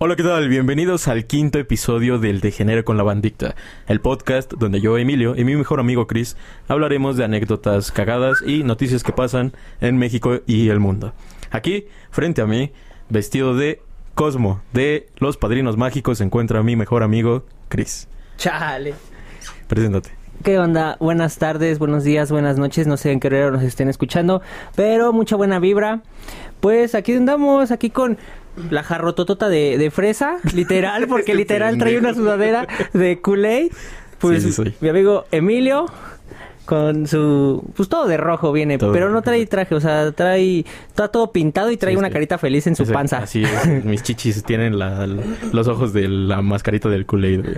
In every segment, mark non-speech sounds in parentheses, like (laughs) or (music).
Hola, ¿qué tal? Bienvenidos al quinto episodio del Degenere con la Bandicta, el podcast donde yo, Emilio, y mi mejor amigo Chris hablaremos de anécdotas cagadas y noticias que pasan en México y el mundo. Aquí, frente a mí, vestido de Cosmo, de Los Padrinos Mágicos, se encuentra mi mejor amigo Chris. Chale. Preséntate. ¿Qué onda? Buenas tardes, buenos días, buenas noches. No sé en qué hora nos estén escuchando, pero mucha buena vibra. Pues aquí andamos, aquí con la jarrototota de, de fresa, (laughs) literal, porque Este literal trae una sudadera de Kool-Aid. Pues Sí, sí soy. mi amigo Emilio con su pues todo de rojo viene, Todo pero de no rojo. trae traje, o sea, trae está todo pintado y trae Sí, una sí. carita feliz en su Ese- panza. Así es, mis chichis tienen la- la- los ojos de la mascarita del Kool-Aid. (laughs) güey.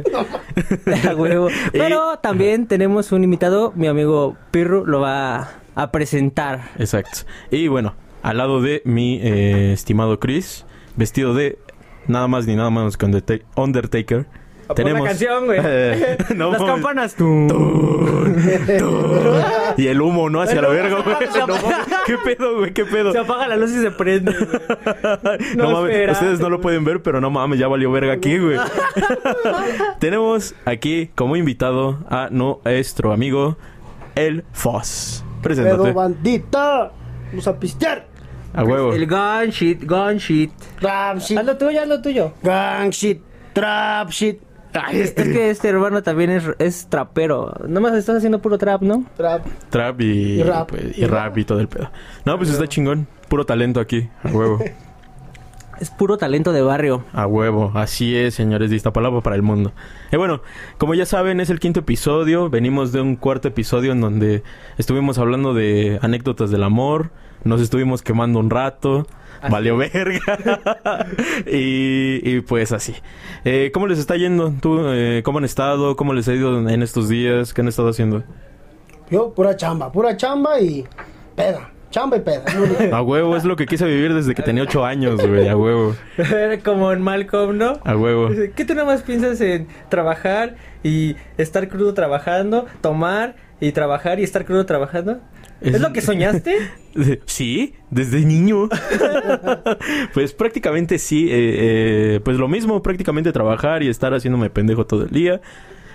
(laughs) Huevo. Pero también tenemos un invitado, mi amigo Pirru lo va a presentar. Exacto. Y bueno, al lado de mi eh, estimado Chris, vestido de nada más ni nada menos que Underta- Undertaker. Pon la canción, güey. Eh, (laughs) no Las campanas. Y el humo, ¿no? Hacia la verga, güey. ¿Qué pedo, güey? ¿Qué pedo? Se apaga la luz y se prende. güey. (laughs) No, No mames, espera. ustedes no lo pueden ver, pero no mames, ya valió verga aquí, güey. (laughs) Tenemos aquí como invitado a nuestro amigo El Foss. Preséntate. bandita, vamos a pistear. A huevo. El gun shit, gun shit. Trap shit, Haz lo tuyo, haz lo tuyo. gang shit, trap shit. Ay, Es que este hermano también es, es trapero. Nomás estás haciendo puro trap, ¿no? Trap. Trap y, Y rap. pues, y rap y todo el pedo. No, pues está chingón. Puro talento aquí. A huevo. (laughs) Es puro talento de barrio. A huevo. Así es, señores de Iztapalapa para el mundo. Y bueno, como ya saben, es el quinto episodio. Venimos de un cuarto episodio en donde estuvimos hablando de anécdotas del amor. Nos estuvimos quemando un rato. Valió verga. (laughs) y, y pues así. Eh, ¿Cómo les está yendo? ¿Tú, eh, ¿Cómo han estado? ¿Cómo les ha ido en estos días? ¿Qué han estado haciendo? Yo, pura chamba, pura chamba y peda. Chamba y peda. (laughs) A huevo, es lo que quise vivir desde que tenía ocho años, güey. A huevo. (laughs) Como en Malcolm, ¿no? A huevo. ¿Qué tú nada más piensas en trabajar y estar crudo trabajando, tomar y trabajar y estar crudo trabajando? ¿Es, Es- lo que soñaste? (laughs) Sí, desde niño. (laughs) pues prácticamente sí. eh, eh, pues lo mismo, prácticamente trabajar y estar haciéndome pendejo todo el día.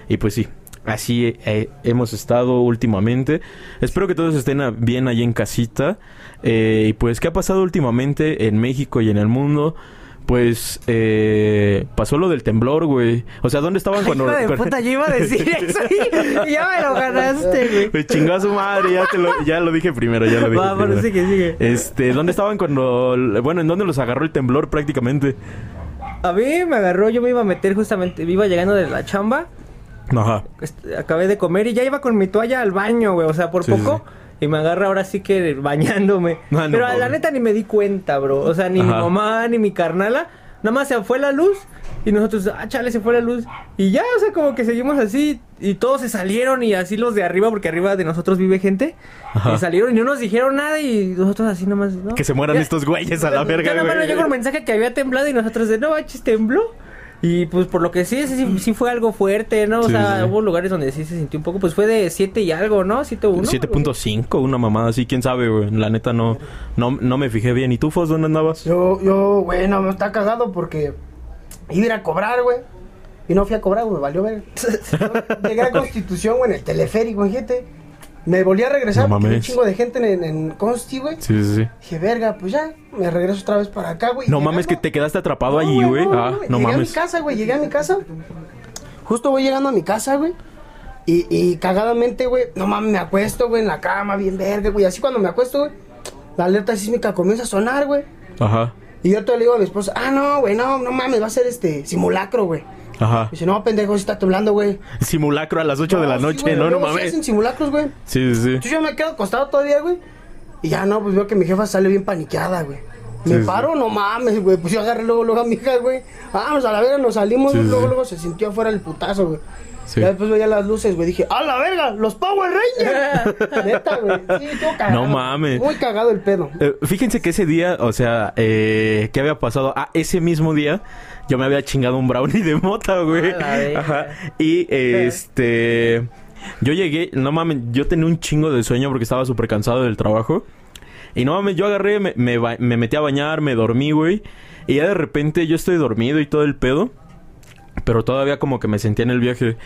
Y pues sí, así eh, hemos estado últimamente. Espero que todos estén bien ahí en casita. Eh, y pues, ¿qué ha pasado últimamente en México y en el mundo? Pues eh, pasó lo del temblor, güey. O sea, ¿dónde estaban cuando... Hijo de cuando- puta, yo iba a decir (laughs) eso y ya me lo ganaste, güey. Me chingó a su madre, ya, te lo, ya lo dije primero, ya lo dije Va, pero sigue, sigue. Este, ¿dónde estaban cuando... Bueno, ¿en dónde los agarró el temblor prácticamente? A mí me agarró, yo me iba a meter justamente, iba llegando de la chamba, Ajá. este, acabé de comer y ya iba con mi toalla al baño, güey, o sea, por Sí, sí, poco. Y me agarra ahora sí que bañándome. (laughs) No, Pero a la pobre. neta ni me di cuenta, bro. O sea, ni mi mamá ni mi carnala. Nada más se fue la luz. Y nosotros, ah, chale, se fue la luz. Y ya, o sea, como que seguimos así. Y todos se salieron. Y así los de arriba, porque arriba de nosotros vive gente. Ajá. Y salieron y no nos dijeron nada. Y nosotros así nomás, ¿no? Que se mueran Ya- estos güeyes a la verga, güey. llegó un mensaje que había temblado. Y nosotros de, no manches, tembló. Y pues por lo que sí, sí, sí fue algo fuerte, ¿no? O Sí, sea, sí, hubo lugares donde sí se sintió un poco. Pues fue de 7 y algo, ¿no? 7 1. 7.5, una mamada así, quién sabe, güey. La neta no, no, no me fijé bien. ¿Y tú, Fos, dónde andabas? Yo, yo, güey, no, me está cagado porque iba a ir a cobrar, güey. Y no fui a cobrar, güey, me valió ver. (laughs) Llegué a Constitución, güey, en el teleférico, gente. Me volví a regresar No porque un mames. chingo de gente en, en Consti, güey. Sí, sí, sí. Dije, verga, pues ya, me regreso otra vez para acá, güey. No Llegando- mames que te quedaste atrapado No, allí, güey. no, ah, no llegué a mi mames. casa, güey, llegué a mi casa. Justo voy llegando a mi casa, güey. Y, y cagadamente, güey, no mames, me acuesto, güey, en la cama, bien verga, güey. Así cuando me acuesto, güey, la alerta sísmica comienza a sonar, güey. Ajá. Y yo te le digo a mi esposa, ah, no, güey, no, no mames, va a ser este simulacro, güey. Ajá. Dice, no, pendejo, sí está temblando, güey. (laughs) Simulacro a las 8 de la sí, noche, güey, no, no mames. hacen simulacros, güey. Sí, sí, sí. Entonces yo me quedo acostado todavía, güey. Y ya no, pues veo que mi jefa sale bien paniqueada, güey. Me Sí, sí. paro, no mames, güey. Pues yo agarré luego, luego a mi hija, güey. Vamos, a la verga, nos salimos, Sí, luego, luego se sintió afuera el putazo, güey. Sí. Ya después veía las luces, güey. Dije, ¡a la verga! ¡Los Power Rangers! (laughs) Neta, güey. Sí, cagado. No mames. Muy cagado el pedo. Eh, fíjense que ese día, o sea, eh, ¿qué había pasado? Ah, ese mismo día yo me había chingado un brownie de mota, güey. Ajá. Y este Yo llegué, no mames, yo tenía un chingo de sueño porque estaba súper cansado del trabajo. Y no mames, yo agarré, me, me, me metí a bañar, me dormí, güey. Y ya de repente yo estoy dormido y todo el pedo. Pero todavía como que me sentía en el viaje.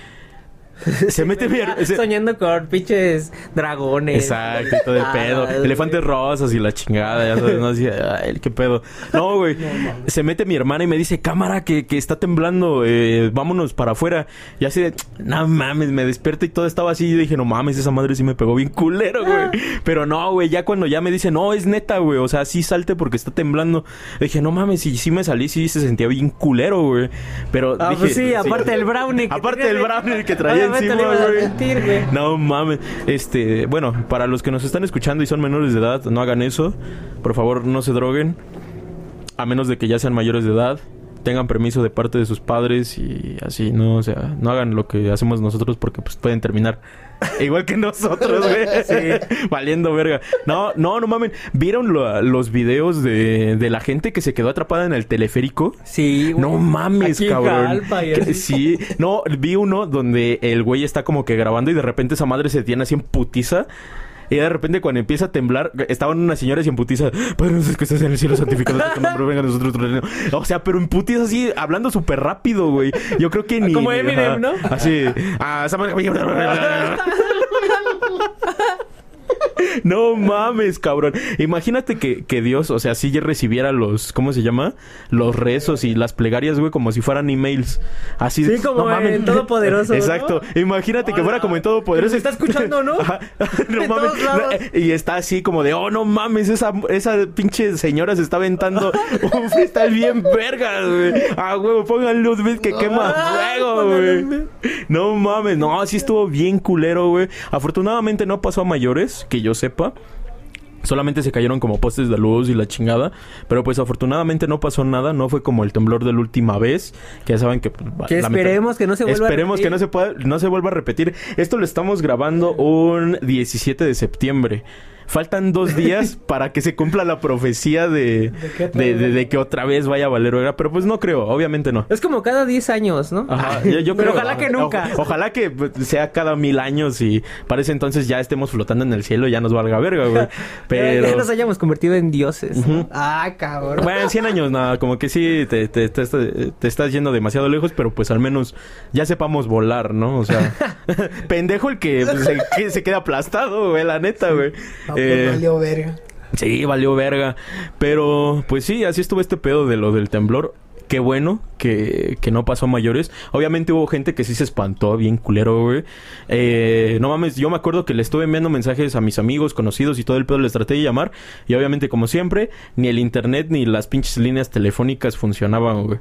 (laughs) Se mete se- Soñando con pinches dragones. Exacto, y todo el Ah, pedo. Elefantes rosas y la chingada, ya sabes, no así, ay, qué pedo. No, güey. se mete mi hermana y me dice, cámara, que, que está temblando, eh, vámonos para afuera. Y así de, no mames, me despierto y todo estaba así. Y yo dije, no mames, esa madre sí me pegó bien culero, güey. (laughs) Pero no, güey, ya cuando ya me dice, no, es neta, güey. O sea, sí salte porque está temblando. Dije, no mames, y sí me salí, sí se sentía bien culero, güey. Pero Ah, dije, pues sí, aparte del brownie. que Aparte dentro. brownie que traía encima, güey. No mames. Este, bueno, para los que nos están escuchando y son menores de edad, no hagan eso. Por favor, no se droguen. A menos de que ya sean mayores de edad. Tengan permiso de parte de sus padres y así, no, o sea, no hagan lo que hacemos nosotros porque pues pueden terminar (laughs) igual que nosotros, güey. (laughs) Valiendo verga. No, no, no mamen. ¿Vieron lo- los videos de, de la gente que se quedó atrapada en el teleférico? Sí, güey. No mames, Aquí cabrón. Que-. Sí, no, vi uno donde el güey está como que grabando y de repente esa madre se tiene así en putiza. Y de repente cuando empieza a temblar, estaban unas señoras y en putiza, Padre nuestro que estás en el cielo santificado tu nombre, venga a nosotros tu reino". O sea, pero en putiza así, hablando súper rápido, güey. Yo creo que ni... Como Eminem. ¿no? Así, ah, (laughs) (laughs) No mames, cabrón. Imagínate que, que Dios, o sea, sí ya recibiera los, ¿cómo se llama? Los rezos y las plegarias, güey, como si fueran emails. Así Sí, como en Todopoderoso, (laughs) ¿no? Exacto. Imagínate que fuera como en Todopoderoso. Nos está escuchando, ¿no? (laughs) Ajá. No mames. todos lados. Y está así como de, oh, no mames, esa, esa pinche señora se está aventando un freestyle bien verga, güey. Ah, huevo, pongan luz, ves que quema Ah, fuego, güey. No mames, no, sí estuvo bien culero, güey. Afortunadamente no pasó a mayores, que yo sepa. Solamente se cayeron como postes de luz y la chingada. Pero pues afortunadamente no pasó nada. No fue como el temblor de la última vez. Que ya saben que... pues, Que esperemos que no se vuelva a Esperemos que no se, pueda, no se vuelva a repetir. Esto lo estamos grabando un 17 de septiembre. Faltan dos días (laughs) para que se cumpla la profecía de, que otra vez vaya a valer verga. Pero pues no creo, obviamente no. Es como cada 10 años, ¿no? Ajá, yo, yo Pero creo- ojalá que nunca. o- ojalá que pues, sea cada mil años y para ese entonces ya estemos flotando en el cielo y ya nos valga verga, güey. (laughs) Pero... Ya nos hayamos convertido en dioses. Ah, cabrón. Bueno, en 100 años nada, como que sí te, te, te, te- estás yendo demasiado lejos, pero pues al menos ya sepamos volar, ¿no? O sea, (laughs) pendejo el que, pues, se, que se queda aplastado, güey, la neta, güey. Pues Eh, valió verga. Sí, valió verga. Pero, pues sí, así estuvo este pedo de lo del temblor. Qué bueno que, que no pasó a mayores. Obviamente hubo gente que sí se espantó bien culero, güey. Eh, no mames, yo me acuerdo que le estuve enviando mensajes a mis amigos, conocidos y todo el pedo les traté de llamar. Y obviamente, como siempre, ni el internet ni las pinches líneas telefónicas funcionaban, güey.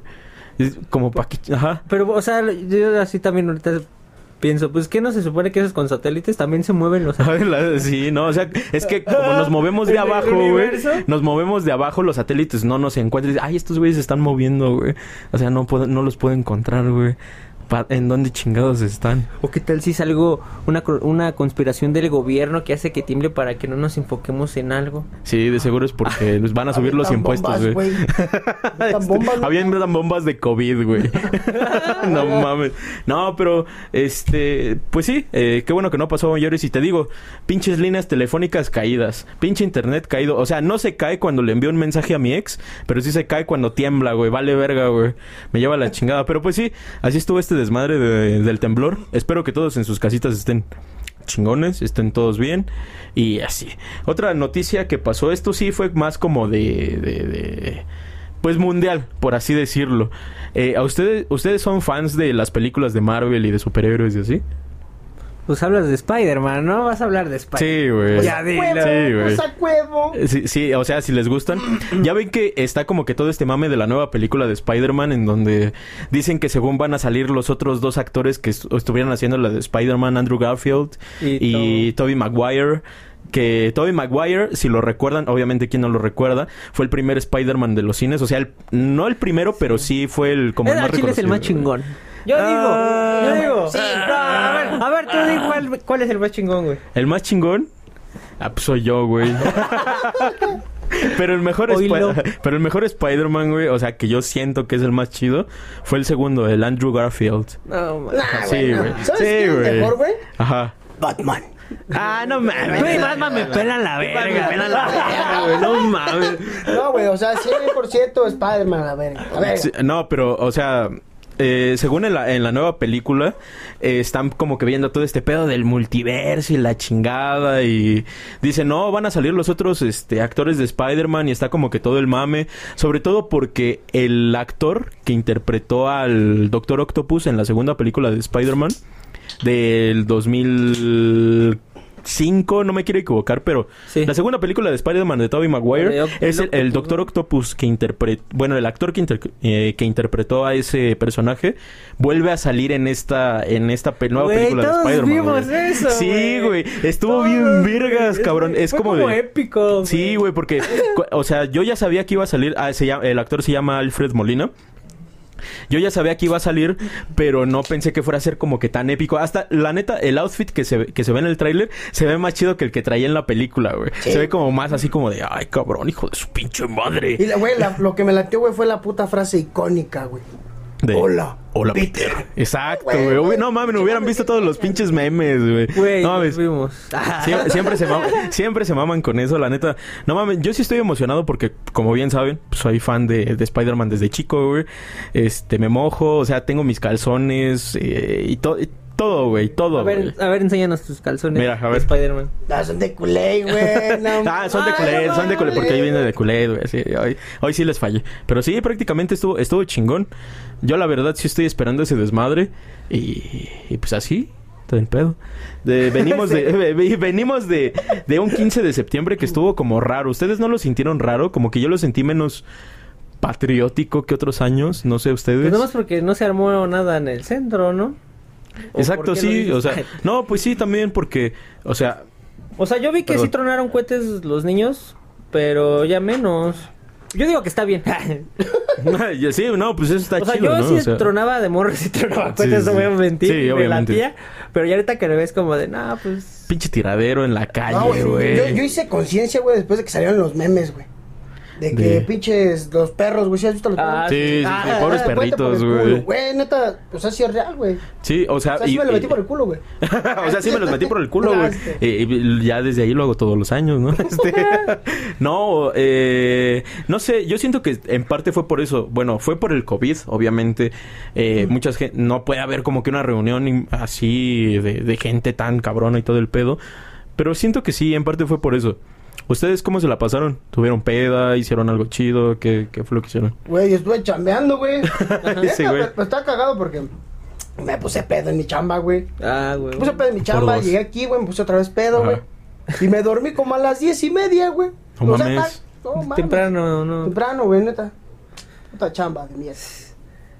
Es como pa' que... Ajá. Pero, o sea, yo así también ahorita pienso, pues, ¿qué no se supone que esos con satélites también se mueven los (laughs) la- Sí, no, o sea, es que como nos movemos de (laughs) ¿En el abajo, güey. Nos movemos de abajo, los satélites no nos encuentran. Ay, estos güeyes se están moviendo, güey. O sea, no, puedo- no los puedo encontrar, güey. ¿En dónde chingados están? ¿O qué tal si es algo, una, una conspiración del gobierno que hace que tiemble para que no nos enfoquemos en algo? Sí, de seguro es porque (laughs) nos van a subir los impuestos, güey. Habían (laughs) bombas de COVID, güey. (laughs) no mames. No, pero, este, pues sí, eh, qué bueno que no pasó mayores. Y te digo, pinches líneas telefónicas caídas, pinche internet caído. O sea, no se cae cuando le envío un mensaje a mi ex, pero sí se cae cuando tiembla, güey. Vale verga, güey. Me lleva la chingada. Pero pues sí, así estuvo este desmadre de- del temblor. Espero que todos en sus casitas estén chingones, estén todos bien y así. Otra noticia que pasó, esto sí fue más como de, de- de- pues mundial, por así decirlo. Eh, ¿A ustedes, ustedes son fans de las películas de Marvel y de superhéroes y así? Pues hablas de Spider-Man, ¿no? Vas a hablar de Spider-Man. Sí, güey. Ya dilo. Sí, güey. Pues Sí, sí, o sea, si les gustan. (clears throat) Ya ven que está como que todo este mame de la nueva película de Spider-Man en donde dicen que según van a salir los otros dos actores que estu- estuvieran haciendo la de Spider-Man, Andrew Garfield Y y, Tobey Maguire. Que Tobey Maguire, si lo recuerdan, obviamente quien no lo recuerda, fue el primer Spider-Man de los cines. O sea, el- no el primero, pero sí fue el como el más Chile es el más chingón. Yo digo, Ah. yo digo. No, a ver, a ver, tú di cuál, cuál es el más chingón, güey. ¿El más chingón? Ah, pues soy yo, güey. (laughs) Pero el mejor pero el mejor Spider-Man, güey, o sea, que yo siento que es el más chido, fue el segundo, el Andrew Garfield. No, man. Nah, Sí, güey. no. güey. ¿Sabes Sí, qué güey. mejor, güey? Ajá. Batman. Ah, no mames. Güey, Batman me pela la verga. Me pelan la (laughs) verga, güey, No mames. No, güey, o sea, 100% Spider-Man, a ver. A ver. Sí, no, pero, o sea, eh, según en la, en la nueva película, eh, están como que viendo todo este pedo del multiverso y la chingada y dicen, no, van a salir los otros este, actores de Spider-Man y está como que todo el mame, sobre todo porque el actor que interpretó al Doctor Octopus en la segunda película de Spider-Man del 2005, no me quiero equivocar, pero Sí. la segunda película de Spider-Man de Tobey Maguire es el, Doctor. Octopus que interpretó, bueno, el actor que, inter- eh, que interpretó a ese personaje vuelve a salir en esta en esta pe- nueva película todos de Spider-Man. eso, Sí, güey. estuvo Todos, bien vergas, cabrón. Es como, de épico. Sí, güey, porque o sea, yo ya sabía que iba a salir, ah, se llama- el actor se llama Alfred Molina. Yo ya sabía que iba a salir, pero no pensé que fuera a ser como que tan épico. Hasta, la neta, el outfit que se, ve- que se ve en el tráiler se ve más chido que el que traía en la película, güey. Sí. Se ve como más así como de, ay, cabrón, hijo de su pinche madre. Y, güey, lo que me latió, güey, fue la puta frase icónica, güey. De, Hola, Hola, Peter. Peter. Exacto, Güey, No mames, no hubieran visto todos los pinches memes, güey. Güey, no mames. (laughs) Siempre, se maman, siempre se maman con eso, la neta. No mames, yo sí estoy emocionado porque, como bien saben, pues, soy fan de, de Spider-Man desde chico, güey. Este, me mojo, o sea, tengo mis calzones eh, y, to- y todo, güey, todo, A güey. ver, a ver, enséñanos tus calzones. Mira, a ver. de Spider-Man. Ah, son de culé, güey. (laughs) No, Ah, son de no son de Kool-Aid, porque ahí viene de Kool-Aid, güey. Sí, hoy, hoy sí les fallé. Pero sí, prácticamente estuvo, estuvo chingón. Yo, la verdad, sí estoy esperando ese desmadre. Y, y pues así, todo el pedo. De- (laughs) venimos de, ve- venimos de, de un 15 de septiembre que estuvo como raro. ¿Ustedes no lo sintieron raro? Como que yo lo sentí menos patriótico que otros años. No sé, ustedes. Pues nomás porque no se armó nada en el centro, ¿no? ¿O Exacto, sí. O sea, no, pues sí, también porque, o sea, O sea, yo vi que Perdón. sí tronaron cohetes los niños, pero ya menos. Yo digo que está bien. (laughs) sí, no, pues eso está o sea, chido, yo ¿no? sí O sea, tronaba de morro, (laughs) sí tronaba Sí, cohetes, sí, no voy a sí. mentir. Sí, me obviamente. latía, pero ya ahorita que lo ves como de, nah, pues... pinche tiradero en la No, calle, güey. Yo, yo hice conciencia, güey, después de que salieron los memes, güey. De que De- pinches los perros, güey. ¿Sí has visto los Ah, perros? Sí, sí, sí, Ah, pobres ah, perritos, güey. Güey, neta, pues así es real, güey. Sí, o sea, O sea, sí y- me lo metí y- por el culo, güey. (laughs) o sea, sí me los metí por el culo, güey. Eh, y ya desde ahí lo hago todos los años, ¿no? (laughs) Este, (laughs) no, eh, no sé, yo siento que en parte fue por eso. Bueno, fue por el COVID, obviamente. Eh, Muchas gen- no puede haber como que una reunión así de, de gente tan cabrona y todo el pedo. Pero siento que sí, en parte fue por eso. ¿Ustedes cómo se la pasaron? ¿Tuvieron peda? ¿Hicieron algo chido? ¿Qué, qué fue lo que hicieron? Güey, estuve chambeando, güey. (laughs) Sí, güey. Pero está cagado porque me puse pedo en mi chamba, güey. Ah, güey. Me puse pedo en mi chamba, llegué aquí, güey, me puse otra vez pedo, Ajá. güey. Y me dormí como a las diez y media, güey. No O sea, mames. ta- no mames. Temprano, no. Temprano, güey, neta. Puta chamba de mierda.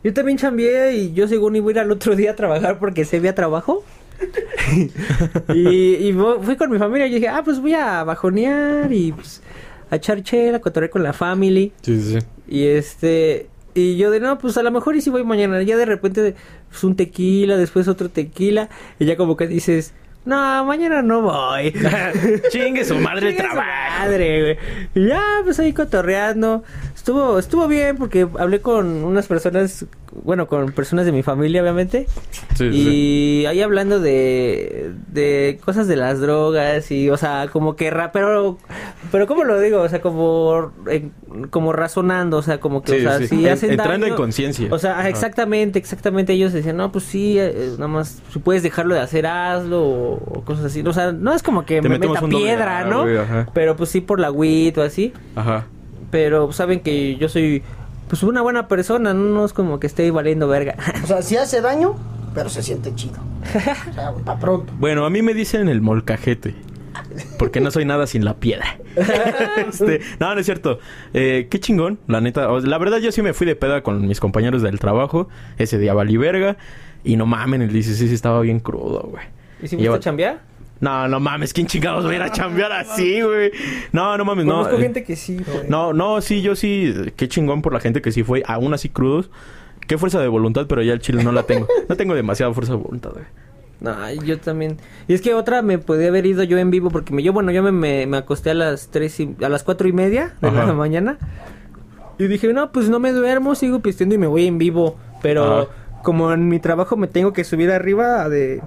Yo también chambeé y yo según iba a ir al otro día a trabajar porque se había trabajo. (laughs) y, y fui con mi familia y dije, ah, pues voy a bajonear y pues a echar chela, a cotorrear con la family. Sí, sí, sí. Y este, y yo de no, pues a lo mejor y si voy mañana. Ya de repente, pues un tequila, después otro tequila. Y ya como que dices, no, mañana no voy. (laughs) Chingue su madre el Chingue su trabajo. madre, güey. Y ya, pues ahí cotorreando. Estuvo, estuvo bien porque hablé con unas personas, bueno, con personas de mi familia, obviamente. Sí, y sí. ahí hablando de, de cosas de las drogas y, o sea, como que, ra pero, pero ¿cómo lo digo? O sea, como, como razonando, o sea, como que, Sí, o sea, si En- hacen entrando daño- en conciencia. O sea, Ajá. exactamente, exactamente. Ellos decían, no, pues sí, eh, nada más, si puedes dejarlo de hacer, hazlo, o, o cosas así. O sea, no es como que Te me meta doble piedra, A, ¿no? güey. Pero pues sí por la WIT o así. Ajá. Pero saben que yo soy, pues una buena persona, no, no es como que esté valiendo verga. (laughs) O sea, sí hace daño, pero se siente chido. O sea, güey, pa' pronto. Bueno, a mí me dicen el molcajete. Porque no soy nada sin la piedra. (laughs) Este, no, no es cierto. Eh, qué chingón, la neta. O- La verdad, yo sí me fui de peda con mis compañeros del trabajo. Ese día valí verga. Y no mamen, el 16 estaba bien crudo, güey. ¿Y si fuiste a chambear? No, no mames, ¿quién chingados va a ir a chambear así, güey? No, no mames, no. Conozco eh, gente que sí, güey. No, no, sí, yo sí. Qué chingón por la gente que sí fue, aún así crudos. Qué fuerza de voluntad, pero ya el chile no la tengo. (laughs) No tengo demasiada fuerza de voluntad, güey. Ay, yo también. Y es que otra me podía haber ido yo en vivo porque me, yo, bueno, yo me, me, me acosté a las tres y, a las cuatro y media de Ajá. la mañana. Y dije, no, pues no me duermo, sigo pisteando y me voy en vivo. Pero Ajá. como en mi trabajo me tengo que subir arriba de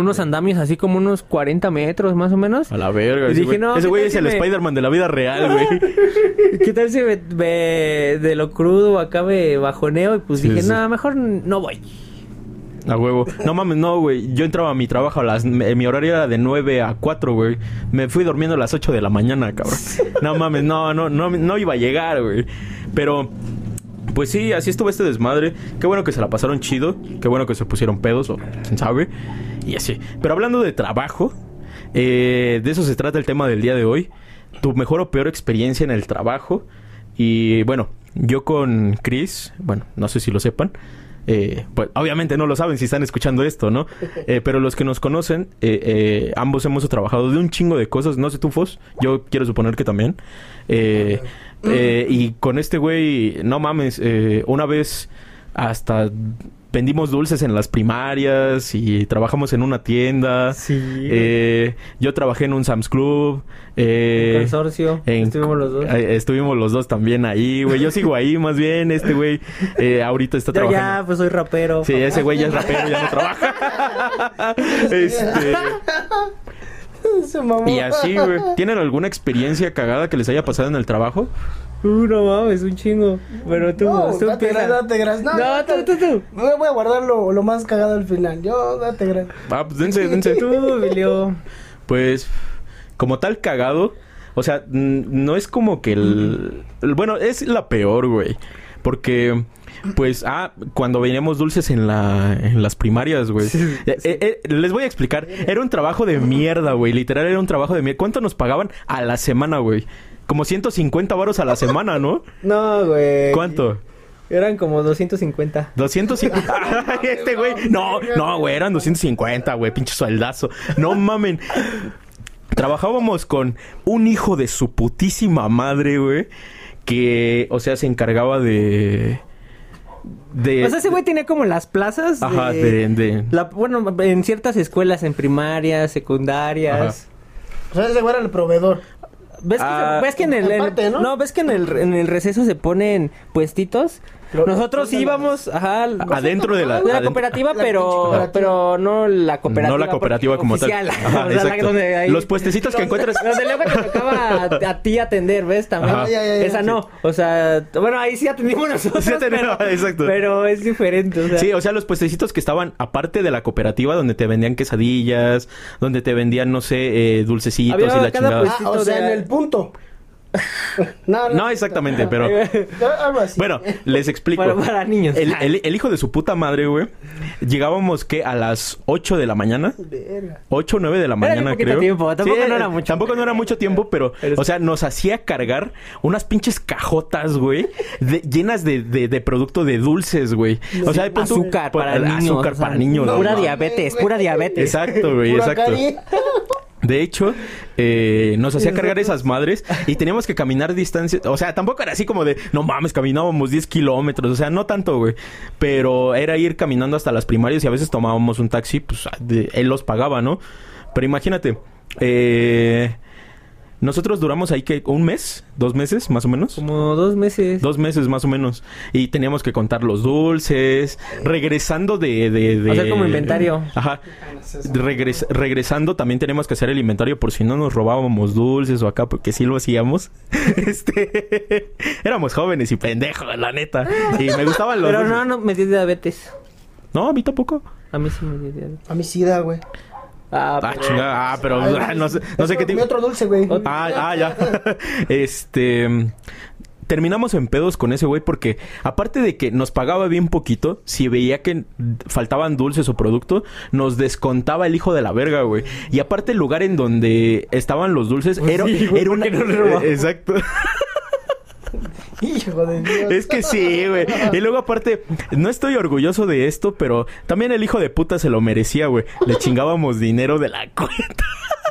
unos andamios así como unos 40 metros más o menos. A la verga. Y ese dije, güey- no, ese ¿qué güey es si el me- Spider-Man de la vida real, güey. (laughs) ¿Qué tal si me, me- de lo crudo acá me bajoneo? Y pues Sí, dije, sí. nada, mejor no voy. A huevo. No mames, no, güey. Yo entraba a mi trabajo a las... me- Mi horario era de 9 a 4, güey. Me fui durmiendo a las 8 de la mañana, cabrón. (laughs) No mames, no, no, no, no iba a llegar, güey. Pero... Pues sí, así estuvo este desmadre. Qué bueno que se la pasaron chido. Qué bueno que se pusieron pedos o quién sabe. Y así. Pero hablando de trabajo, eh, de eso se trata el tema del día de hoy. Tu mejor o peor experiencia en el trabajo. Y bueno, yo con Chris, bueno, no sé si lo sepan. eh, pues obviamente no lo saben si están escuchando esto, ¿no? (laughs) Eh, pero los que nos conocen, eh, ambos hemos trabajado de un chingo de cosas. No sé tú, Fos. Yo quiero suponer que también. Y con este güey, no mames, una vez hasta vendimos dulces en las primarias y trabajamos en una tienda. Sí. Eh, yo trabajé en un Sam's Club. Eh, En consorcio. en- Estuvimos los dos. eh, estuvimos los dos también ahí, güey. Yo sigo ahí, más bien. Este güey eh, ahorita está Yo ya, trabajando. pues soy rapero. Sí, ese güey ya es rapero, ya no trabaja. (laughs) este. (laughs) Y así, güey. ¿Tienen alguna experiencia cagada que les haya pasado en el trabajo? Uh, no mames, un chingo. Pero tú, No, tú date, gra- date gracias. No, No, tú, tú, tú. Me voy a guardar lo, lo más cagado al final. Yo, date gracias. Ah, pues dense, (laughs) dense. Tú, Emilio. Pues, como tal cagado, o sea, no es como que el... el- Bueno, es la peor, güey. Porque, pues, ah, cuando veníamos dulces en, la, en las primarias, güey. Sí, Eh, eh, eh, les voy a explicar. Era un trabajo de mierda, güey. Literal, era un trabajo de mierda. ¿Cuánto nos pagaban a la semana, güey? Como 150 varos a la semana, ¿no? (laughs) No, güey. ¿Cuánto? Eran como 250. 250. Ay, este güey. No, no, güey, eran 250, güey, pinche sueldazo. No mamen. Trabajábamos con un hijo de su putísima madre, güey, que, o sea, se encargaba de de O sea, ese güey tenía como las plazas. Ajá, de... de, de- La, bueno, en ciertas escuelas, en primarias, secundarias. O sea, ese güey era el proveedor. ¿Ves, que, Ah, ves que en el, en- aparte, ¿no? ves que en el, en el receso se ponen puestitos. Nosotros los- íbamos, ajá, adentro de la, de adentro- cooperativa, La pero, cooperativa. pero no la cooperativa. no la cooperativa como oficial. tal. Ajá, (laughs) O sea, la- exacto. donde ahí- Los puestecitos que (laughs) encuentras Donde luego te tocaba a, a ti atender, ¿ves? También. Esa sí. no. O sea, bueno, ahí sí atendimos nosotros. Sí atendimos, pero, (laughs) exacto. Pero es diferente, o sea. Sí, o sea, los puestecitos que estaban aparte de la cooperativa donde te vendían quesadillas, donde te vendían, no sé, eh, dulcecitos Había y la chingada. Ah, o sea, de- en el punto. (laughs) no, No exactamente, pero (laughs) Algo así. bueno, les explico. Para, para niños. El, (laughs) el- el hijo de su puta madre, güey. Llegábamos que a las 8 de la mañana. Verga. 8 o 9 de la mañana, creo. tiempo, tampoco no era mucho. Tampoco no era mucho tiempo, pero, o sea, nos hacía cargar unas pinches cajotas, güey, de- llenas de, de, de producto de dulces, güey. O sea, tú- azúcar pon- para niños. Azúcar o sea, para niños. no Pura diabetes, pura diabetes. Exacto, güey, Pura exacto. De hecho, eh, nos hacía cargar esas madres y teníamos que caminar distancias. O sea, tampoco era así como de, no mames, caminábamos 10 kilómetros. O sea, no tanto, güey. Pero era ir caminando hasta las primarias y a veces tomábamos un taxi, pues de- él los pagaba, ¿no? Pero imagínate, eh, nosotros duramos ahí que un mes, dos meses, más o menos. Como dos meses. Dos meses más o menos. Y teníamos que contar los dulces. Regresando de... de, de- Hacer como inventario. Ajá. Regres- regresando también tenemos que hacer el inventario por si no nos robábamos dulces o acá, porque sí lo hacíamos. (laughs) este... Éramos jóvenes y pendejos, la neta. Y me gustaban los Pero dulces. no, no, me dio diabetes. No, a mí tampoco. A mí sí me dio diabetes. A mi sida, güey. Ah, Ah, pero- chingada. Ah, pero Ay, ah, no sé, no sé qué tipo... otro dulce, güey. Ah, ah, ya. (laughs) este. Terminamos en pedos con ese güey porque, aparte de que nos pagaba bien poquito, si veía que faltaban dulces o producto, nos descontaba el hijo de la verga, güey. Y aparte, el lugar en donde estaban los dulces era, Pues sí, güey, era ¿por una. no robamos? Exacto. (laughs) Hijo de Dios. Es que sí, güey. Y luego, aparte, no estoy orgulloso de esto, pero también el hijo de puta se lo merecía, güey. Le chingábamos dinero de la cuenta.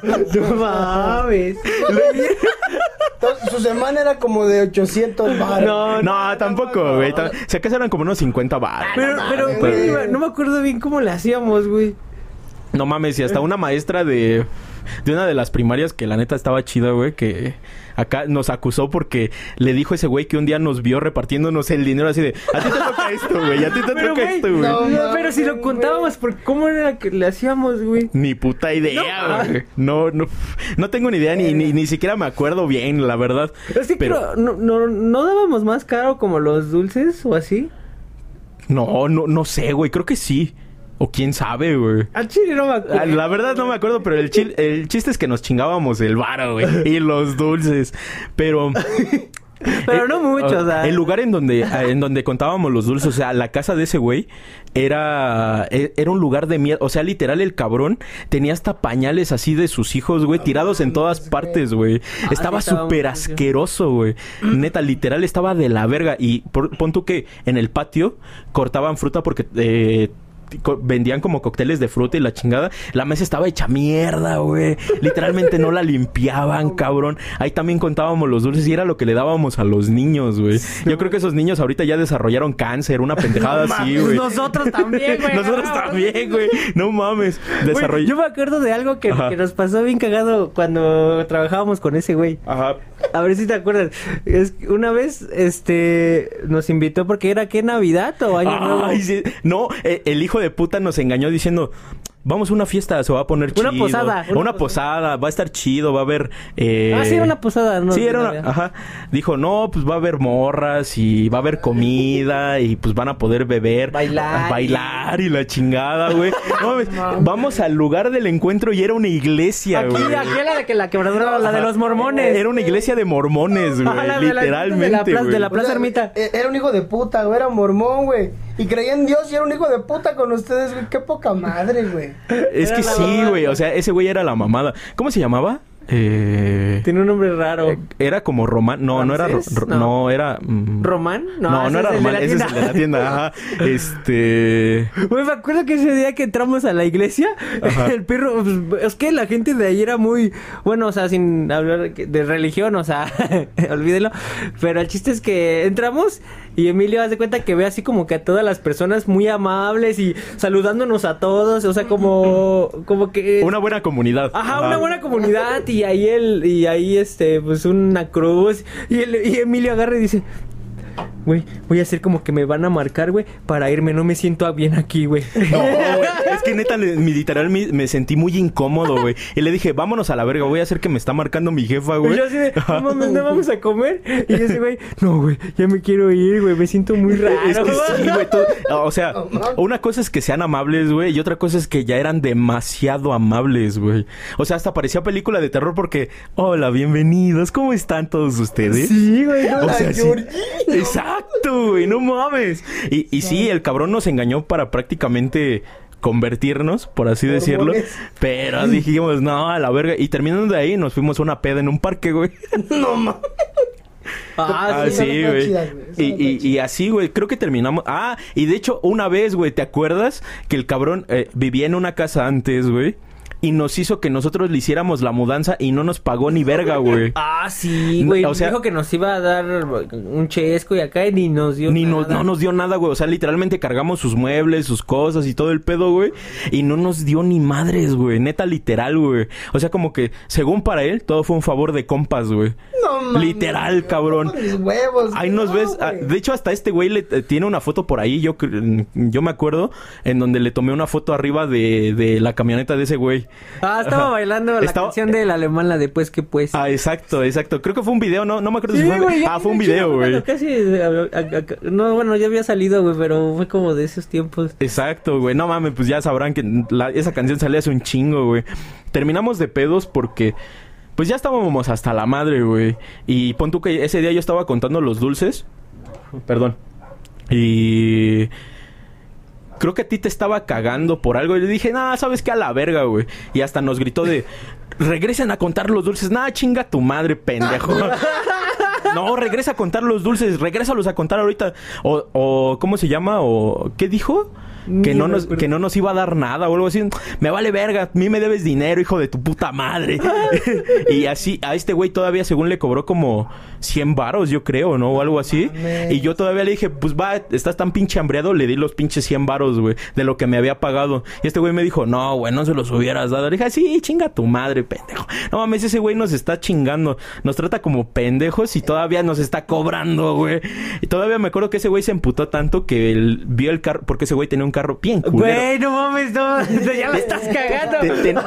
No mames. Entonces, Su semana era como de 800 baros. No, No, tampoco, güey. Si acaso eran como unos 50 baros. Pero, pero, güey, güey. no me acuerdo bien cómo le hacíamos, güey. No mames, y hasta una maestra de, de una de las primarias que la neta estaba chida, güey, que acá nos acusó porque le dijo ese güey que un día nos vio repartiéndonos el dinero así de, a ti te toca (laughs) esto, güey, a ti te Pero, toca güey, esto, güey. no. No, pero si lo contábamos, ¿por ¿cómo era que le hacíamos, güey? Ni puta idea, güey. No, no, no tengo ni idea, ni, ni, ni siquiera me acuerdo bien, la verdad. Es que Pero- creo- no, no, no dábamos más caro como los dulces o así. No, no, no sé, güey, creo que sí. O quién sabe, güey. Al chile no me acuerdo. Ah, La verdad no me acuerdo, pero el, chil- el chiste es que nos chingábamos el varo, güey. Y los dulces. Pero... (laughs) Pero no mucho, o sea. El lugar en donde, en donde contábamos los dulces, o sea, la casa de ese güey era, e- era un lugar de miedo. O sea, literal, el cabrón tenía hasta pañales así de sus hijos, güey, tirados en todas partes, güey. Ah, Estaba súper asqueroso, güey. Neta, literal, estaba de la verga. Y por- pon tú que en el patio cortaban fruta porque... eh, vendían como cócteles de fruta y la chingada. La mesa estaba hecha mierda, güey. Literalmente no la limpiaban, cabrón. Ahí también contábamos los dulces y era lo que le dábamos a los niños, güey. Yo creo que esos niños ahorita ya desarrollaron cáncer, una pendejada así, güey. Nosotros también, güey. (laughs) Nosotros también, güey. No mames. Yo me acuerdo de algo que, que nos pasó bien cagado cuando trabajábamos con ese güey. Ajá. A ver si te acuerdas. Es que una vez, este, nos invitó porque era que Navidad o Año Nuevo. Ay, sí. No, eh, el hijo de puta nos engañó diciendo. Vamos a una fiesta, se va a poner chido. Una posada, Una, una posada, va a estar chido, va a haber... eh, Ah, sí, era una posada, ¿no? sí, era una... Ajá. Dijo, no, pues va a haber morras y va a haber comida y pues van a poder beber. Bailar. Bailar y la chingada, güey. (laughs) No mames, Vamos al lugar del encuentro y era una iglesia, Aquí, güey. aquí la de que la quebradora, la de los mormones. Era una iglesia de mormones, güey. (laughs) Ajá, la de la- literalmente, de la plaza- güey. de la O sea, Plaza Ermita. Era un hijo de puta, güey. Era mormón, güey. Y creía en Dios y era un hijo de puta con ustedes, güey. Qué poca madre, güey. Es Era que sí, mamada. güey. O sea, ese güey era la mamada. ¿Cómo se llamaba? Eh... Tiene un nombre raro. eh, Era como Román. No, no era. No. no. era. mm, ¿Román? No, no, ese era es Román. Ese es el de la tienda. Ajá. (laughs) Este. Güey, me acuerdo que ese día que entramos a la iglesia, (laughs) el perro, pues, es que la gente de ahí era muy, bueno, o sea, sin hablar de religión, o sea, (laughs) olvídelo, pero el chiste es que entramos y Emilio hace cuenta que ve así como que a todas las personas muy amables y saludándonos a todos, o sea, como, (laughs) como que... Una buena comunidad. Ajá, una buena comunidad y ahí él, y ahí este, pues una cruz y, el- y Emilio agarra y dice... Güey, voy a hacer como que me van a marcar, güey, para irme. No me siento bien aquí, güey. No, (laughs) güey. Es que neta, le- mi- literal me, me sentí muy incómodo, güey. Y le dije, vámonos a la verga, voy a hacer que me está marcando mi jefa, Y güey. yo así de, no mames, no vamos a comer. Y ese güey, no, güey, ya me quiero ir, güey, me siento muy raro. Es que sí, güey. todo- O sea, una cosa es que sean amables, güey, y otra cosa es que ya eran demasiado amables, güey. O sea, hasta parecía película de terror porque, hola, bienvenidos, ¿cómo están todos ustedes? Sí, güey, no. O sea, Ay, sí. Georgie. Exacto, güey, no mames. Y, y sí, el cabrón nos engañó para prácticamente convertirnos, por así decirlo. Pero dijimos, no, a la verga. Y terminando de ahí, nos fuimos a una peda en un parque, güey. (laughs) No mames. Ah, Ah, sí. está güey. Y, y- así, güey, creo que terminamos. Ah, y de hecho, una vez, güey, ¿te acuerdas que el cabrón eh, vivía en una casa antes, güey? Y nos hizo que nosotros le hiciéramos la mudanza y no nos pagó ni verga, güey. Ah, sí, güey. O sea- dijo que nos iba a dar un chesco y acá y ni nos dio Ni nada. nos, no nos dio nada, güey. O sea, literalmente cargamos sus muebles, sus cosas y todo el pedo, güey. Y no nos dio ni madres, güey. Neta, literal, güey. O sea, como que, según para él, todo fue un favor de compas, güey. No mames. Literal, cabrón. no, huevos. Ahí nos no, ves. ah, de hecho, hasta este güey le eh, tiene una foto por ahí. Yo, yo me acuerdo en donde le tomé una foto arriba de, de la camioneta de ese güey. Ah, estaba bailando la Estaba- canción del alemán, la de pues que pues. Ah, exacto, exacto. Creo que fue un video, no, no me acuerdo si fue. ya ah, fue un video, güey. Casi, eh, a- a- a- no, bueno, ya había salido, güey, pero fue como de esos tiempos. Exacto, güey. No mames, pues ya sabrán que la- esa canción salía hace un chingo, güey. Terminamos de pedos porque... Pues ya estábamos hasta la madre, güey. Y pon tú que ese día yo estaba contando los dulces. Perdón. Y... Creo que a ti te estaba cagando por algo. Y le dije, nah, ¿sabes qué? A la verga, güey. Y hasta nos gritó de... Regresen a contar los dulces. Nah, chinga tu madre, pendejo. (laughs) No, regresa a contar los dulces. Regrésalos a contar ahorita. O, o ¿cómo se llama? O, ¿qué dijo? Que no nos que no nos iba a dar nada o algo así. Me vale verga, a mí me debes dinero, hijo de tu puta madre. (laughs) (laughs) y así a este güey todavía según le cobró como 100 varos, yo creo, ¿no? O algo así. mames. Y yo todavía le dije, "Pues va, estás tan pinche hambreado", le di los pinches 100 varos, güey, de lo que me había pagado. Y este güey me dijo, "No, güey, no se los hubieras dado." Le dije, "Sí, chinga tu madre, pendejo." No mames, ese güey nos está chingando. Nos trata como pendejos y todavía nos está cobrando, güey. Y todavía me acuerdo que ese güey se emputó tanto que él vio el carro porque ese güey tenía un carro bien culero. Güey, no mames, no, (laughs) ya la estás cagando. Te- ten-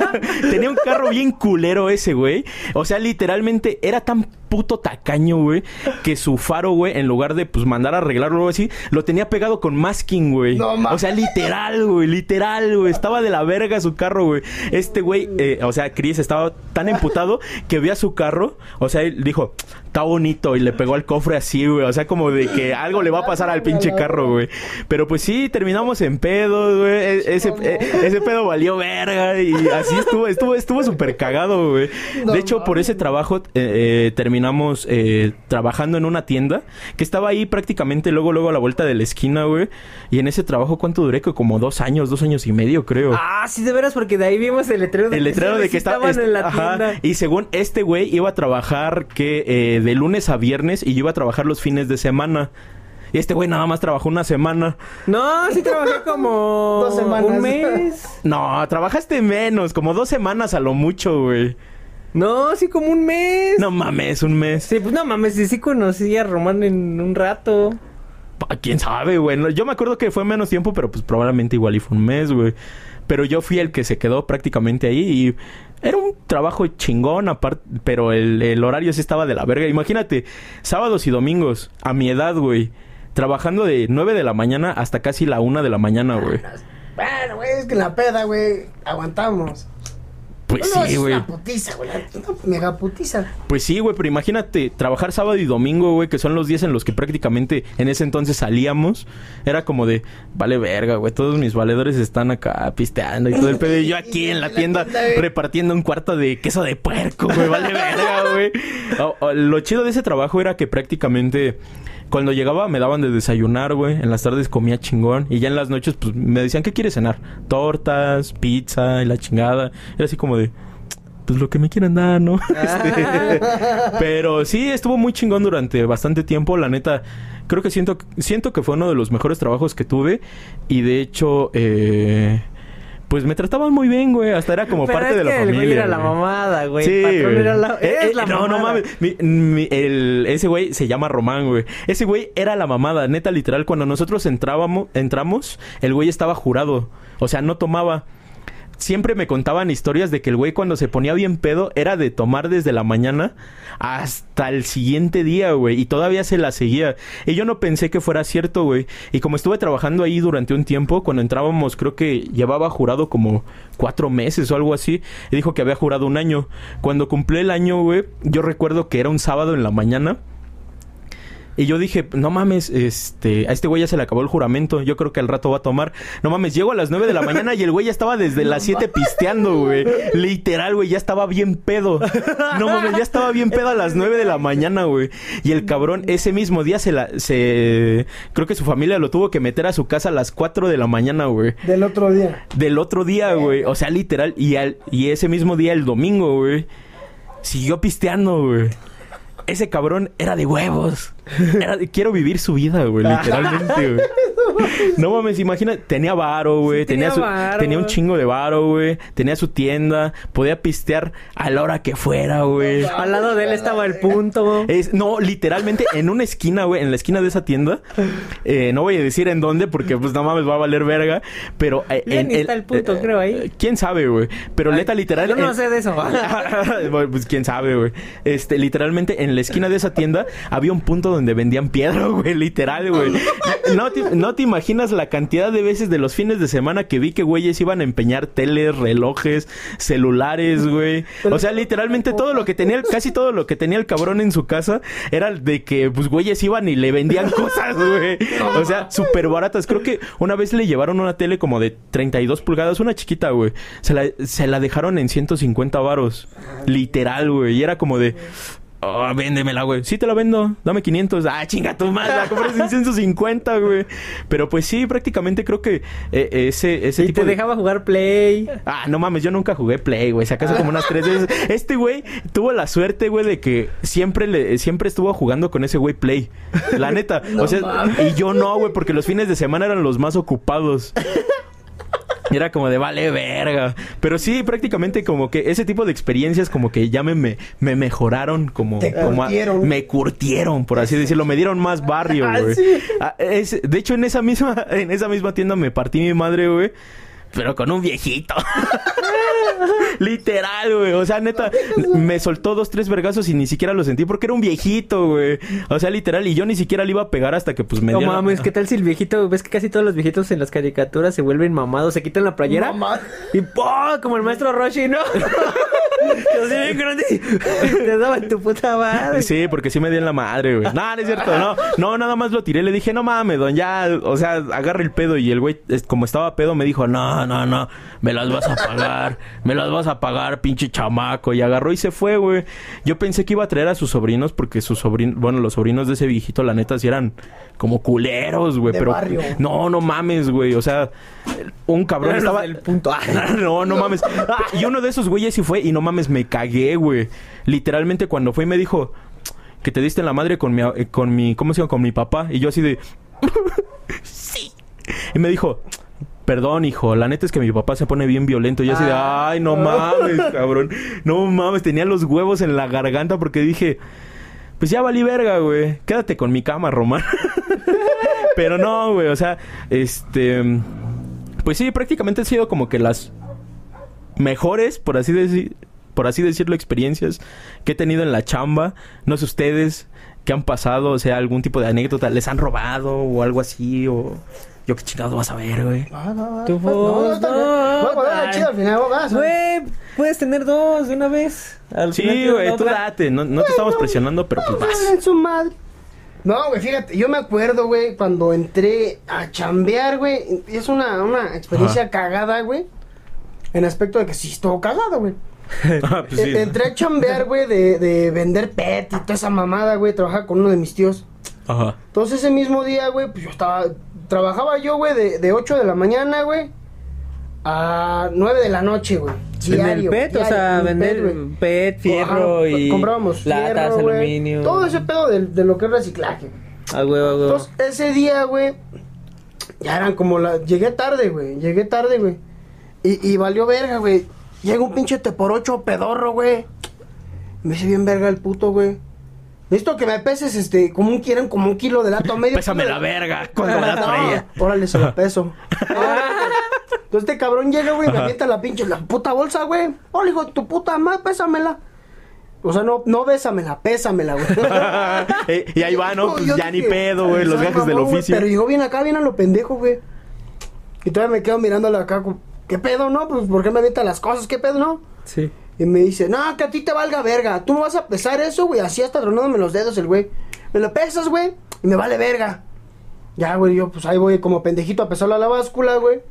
(laughs) Tenía un carro bien culero ese, güey. O sea, literalmente era tan puto tacaño, güey, que su faro, güey, en lugar de pues mandar a arreglarlo o así, lo tenía pegado con masking, güey. No o sea, literal, güey, literal, güey. Estaba de la verga su carro, güey. Este güey, eh, o sea, Chris estaba tan emputado que vio a su carro, o sea, él dijo, está bonito y le pegó al cofre así, güey. O sea, como de que algo le va a pasar al pinche carro, güey. Pero pues sí, terminamos en pedo, güey. E- Ese, e- ese pedo valió verga y así estuvo, estuvo, estuvo súper cagado, güey. De hecho, por ese trabajo eh, eh, terminamos eh, trabajando en una tienda que estaba ahí prácticamente luego, luego a la vuelta de la esquina, güey. Y en ese trabajo, ¿cuánto duré? Que como dos años, dos años y medio, creo. Ah, sí, de veras, porque de ahí vimos el letrero El letrero de que estaba estaban en la ajá. tienda. Y según este güey iba a trabajar que eh, de lunes a viernes y yo iba a trabajar los fines de semana. Y este güey nada más trabajó una semana. No, sí trabajé como (laughs) Dos semanas. un mes. No, trabajaste menos, como dos semanas a lo mucho, güey. No, sí como un mes. No mames, un mes. Sí, pues no mames, sí, sí conocí a Román en un rato. ¿Quién sabe, güey? No, Yo me acuerdo que fue menos tiempo, pero pues probablemente igual y fue un mes, güey. Pero yo fui el que se quedó prácticamente ahí y era un trabajo chingón, aparte, pero el, el horario sí estaba de la verga. Imagínate, sábados y domingos, a mi edad, güey, trabajando de 9 de la mañana hasta casi la 1 de la mañana, güey. Bueno, güey, es que en la peda, güey, aguantamos. Pues No, sí, güey. una putiza, güey. Una mega putiza. Pues sí, güey, pero imagínate, trabajar sábado y domingo, güey, que son los días en los que prácticamente en ese entonces salíamos. Era como de, vale verga, güey, todos mis valedores están acá pisteando y todo el pedo. Y yo (laughs) aquí en la tienda repartiendo un cuarto de queso de puerco, güey, vale verga, güey. (laughs) O- o, lo chido de ese trabajo era que prácticamente... Cuando llegaba me daban de desayunar, güey. En las tardes comía chingón. Y ya en las noches, pues, me decían, ¿qué quieres cenar? Tortas, pizza y la chingada. Era así como de... Pues lo que me quieran dar, ¿no? (laughs) Este, (laughs) pero sí, estuvo muy chingón durante bastante tiempo. La neta, creo que siento, siento que fue uno de los mejores trabajos que tuve. Y de hecho, eh, pues me trataban muy bien, güey. Hasta era como Pero parte es de la que el güey familia. era la mamada, güey. Sí, güey. era la... Eh, es eh, la no, no mamada. mames. Mi- mi- el- ese güey se llama Román, güey. Ese güey era la mamada, neta, literal. Cuando nosotros entrábamos, entramos, el güey estaba jurado. O sea, no tomaba. Siempre me contaban historias de que el güey cuando se ponía bien pedo era de tomar desde la mañana hasta el siguiente día, güey. Y todavía se la seguía. Y yo no pensé que fuera cierto, güey. Y como estuve trabajando ahí durante un tiempo, cuando entrábamos creo que llevaba jurado como cuatro meses o algo así. Y dijo que había jurado un año. Cuando cumplió el año, güey, yo recuerdo que era un sábado en la mañana. Y yo dije, no mames, este, a este güey ya se le acabó el juramento. Yo creo que al rato va a tomar. No mames, llego a las 9 de la mañana y el güey ya estaba desde las 7 pisteando, güey. Literal, güey, ya estaba bien pedo. No mames, ya estaba bien pedo a las 9 de la mañana, güey. Y el cabrón ese mismo día se la, se, creo que su familia lo tuvo que meter a su casa a las 4 de la mañana, güey. Del otro día. Del otro día, güey. O sea, literal. Y, al, y ese mismo día, el domingo, güey. Siguió pisteando, güey. Ese cabrón era de huevos. (laughs) Era de- quiero vivir su vida, güey. Literalmente, güey. (laughs) No mames, imagina, tenía varo, güey. Sí, tenía, tenía su- varo. tenía un chingo de varo, güey. Tenía su tienda. Podía pistear a la hora que fuera, güey. Al lado de él estaba el punto. Es, no, literalmente en una esquina, güey, en la esquina de esa tienda. Eh, no voy a decir en dónde porque, pues, no mames, va a valer verga. Pero. eh, en, está el punto, creo, ahí. ¿Quién sabe, güey? Pero neta, literal. Yo no en- sé de eso. (laughs) Pues quién sabe, güey. Este, literalmente en la esquina de esa tienda había un punto donde vendían piedra, (laughs) güey, literal, güey. No te, no te imaginas la cantidad de veces de los fines de semana que vi que güeyes iban a empeñar teles, relojes, celulares, güey. O sea, literalmente todo lo que tenía, casi todo lo que tenía el cabrón en su casa era de que, pues, güeyes iban y le vendían cosas, (laughs) güey. O sea, súper baratas. Creo que una vez le llevaron una tele como de 32 pulgadas, una chiquita, güey. Se la, se la dejaron en 150 varos. Literal, güey. Y era como de... Oh, véndemela, güey. Sí te la vendo. Dame 500. Ah, chinga tu madre. La compré en 150, güey. Pero pues sí, prácticamente creo que eh, ese, ese Y tipo te de... dejaba jugar Play. Ah, no mames, yo nunca jugué Play, güey. Si acaso como unas tres veces. (laughs) Este güey tuvo la suerte, güey, de que siempre le, siempre estuvo jugando con ese güey Play. La neta. (laughs) o sea, y yo no, güey, porque los fines de semana eran los más ocupados. (laughs) Era como de vale verga. Pero sí, prácticamente como que ese tipo de experiencias como que ya me, me, me mejoraron como... Te como a- curtieron. me curtieron, por así decirlo. Me dieron más barrio, (laughs) Ah, güey. sí. Ah, es- de hecho, en esa misma, en esa misma tienda me partí mi madre, güey. Pero con un viejito. (laughs) Literal, güey. O sea, neta, me soltó dos, tres vergazos y ni siquiera lo sentí porque era un viejito, güey. O sea, literal. Y yo ni siquiera le iba a pegar hasta que pues me No mames, ¿qué tal si el viejito, ves que casi todos los viejitos en las caricaturas se vuelven mamados, se quitan la playera Mamá. y ¡pum! como el maestro Roshi, ¿no? (laughs) Te daban tu puta madre. Sí, porque sí me di en la madre, güey. No, no es cierto, no. No, nada más lo tiré. Le dije, no mames, don, ya, o sea, agarra el pedo. Y el güey, como estaba pedo, me dijo, no, no, no, me las vas a pagar. Me las vas a pagar, pinche chamaco. Y agarró y se fue, güey. Yo pensé que iba a traer a sus sobrinos porque sus sobrinos, bueno, los sobrinos de ese viejito, la neta, sí eran como culeros, güey. Pero, barrio. no, no mames, güey. O sea, un cabrón estaba... punto. (laughs) No, no mames. Ah, y uno de esos güeyes sí fue y no mames, me cagué, güey. Literalmente cuando fue y me dijo que te diste en la madre con mi, eh, con mi, ¿cómo se llama? Con mi papá. Y yo así de, (laughs) sí. Y me dijo, perdón, hijo, la neta es que mi papá se pone bien violento. Y así de, ay, no mames, cabrón. No mames, tenía los huevos en la garganta porque dije, pues ya valí verga, güey. Quédate con mi cama, Román. (laughs) Pero no, güey, o sea, este... Pues sí, prácticamente han sido como que las mejores, por así decir, por así decirlo, experiencias que he tenido en la chamba. No sé ustedes qué han pasado, o sea, algún tipo de anécdota, les han robado o algo así, o yo qué chingados vas a ver, güey. No, no, Tu no, Voy a chida al final, vas, ¿eh? Güey, puedes tener dos de una vez. Al Sí, güey, tú date, no, no te estamos presionando, pero pues Ah, vas. en su madre. No, güey, fíjate, yo me acuerdo, güey, cuando entré a chambear, güey. Es una, una experiencia Ajá. cagada, güey. En aspecto de que sí estuvo cagado, güey. (laughs) Ah, pues sí. E- Entré a chambear, güey, de, de vender pet y toda esa mamada, güey. Trabajaba con uno de mis tíos. Ajá. Entonces ese mismo día, güey, pues yo estaba... Trabajaba yo, güey, de, de 8 de la mañana, güey. A 9 de la noche, güey. En el Diario, PET, o sea, en vender PET, güey. PET, fierro Ajá, y comprábamos latas, fierro, güey. aluminio. Todo ese pedo de, de lo que es reciclaje. A huevo, a huevo. Entonces, ese día, güey, ya eran como la... Llegué tarde, güey, llegué tarde, güey. Y, y valió verga, güey. Llega un pinche te por ocho pedorro, güey. Me dice bien verga el puto, güey. Necesito que me peses, este, como un, quieren como un kilo de lato medio. Pésame kilo la verga cuando me la No, traía. Órale, se lo peso. (laughs) Entonces este cabrón llega, güey, me avienta la pinche, la puta bolsa, güey. Órale, hijo de tu puta madre, pésamela. O sea, no, no bésamela, pésamela, güey. (laughs) Eh, y ahí va, ¿no? (laughs) Pues ya ni pedo, güey, los "Ay, gajes del mamón, güey", oficio. Pero llegó bien acá, bien a lo pendejo, güey. Y todavía me quedo mirándole acá, como, ¿qué pedo, no? Pues, ¿por qué me avienta las cosas? ¿Qué pedo, no? Sí. Y me dice, no, que a ti te valga verga. Tú me vas a pesar eso, güey. Así hasta tronándome los dedos el güey. Me lo pesas, güey. Y me vale verga. Ya, güey, yo pues ahí voy como pendejito a pesarlo a la báscula, güey.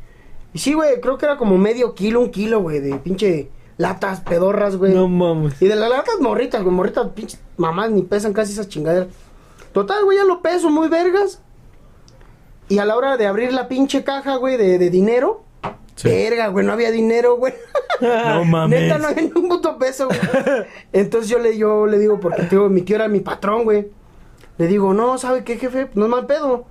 Y sí, güey, creo que era como medio kilo, un kilo, güey, de pinche latas, pedorras, güey. No mames. Y de las latas morritas, güey, morritas, pinches mamás, ni pesan casi esas chingaderas. Total, güey, ya lo peso muy vergas. Y a la hora de abrir la pinche caja, güey, de, de dinero, Sí. verga, güey, no había dinero, güey. (laughs) No mames. Neta, no había ni un puto peso, güey. Entonces yo le, yo le digo, porque mi tío era mi patrón, güey. Le digo, no, ¿sabe qué, jefe? No es mal pedo.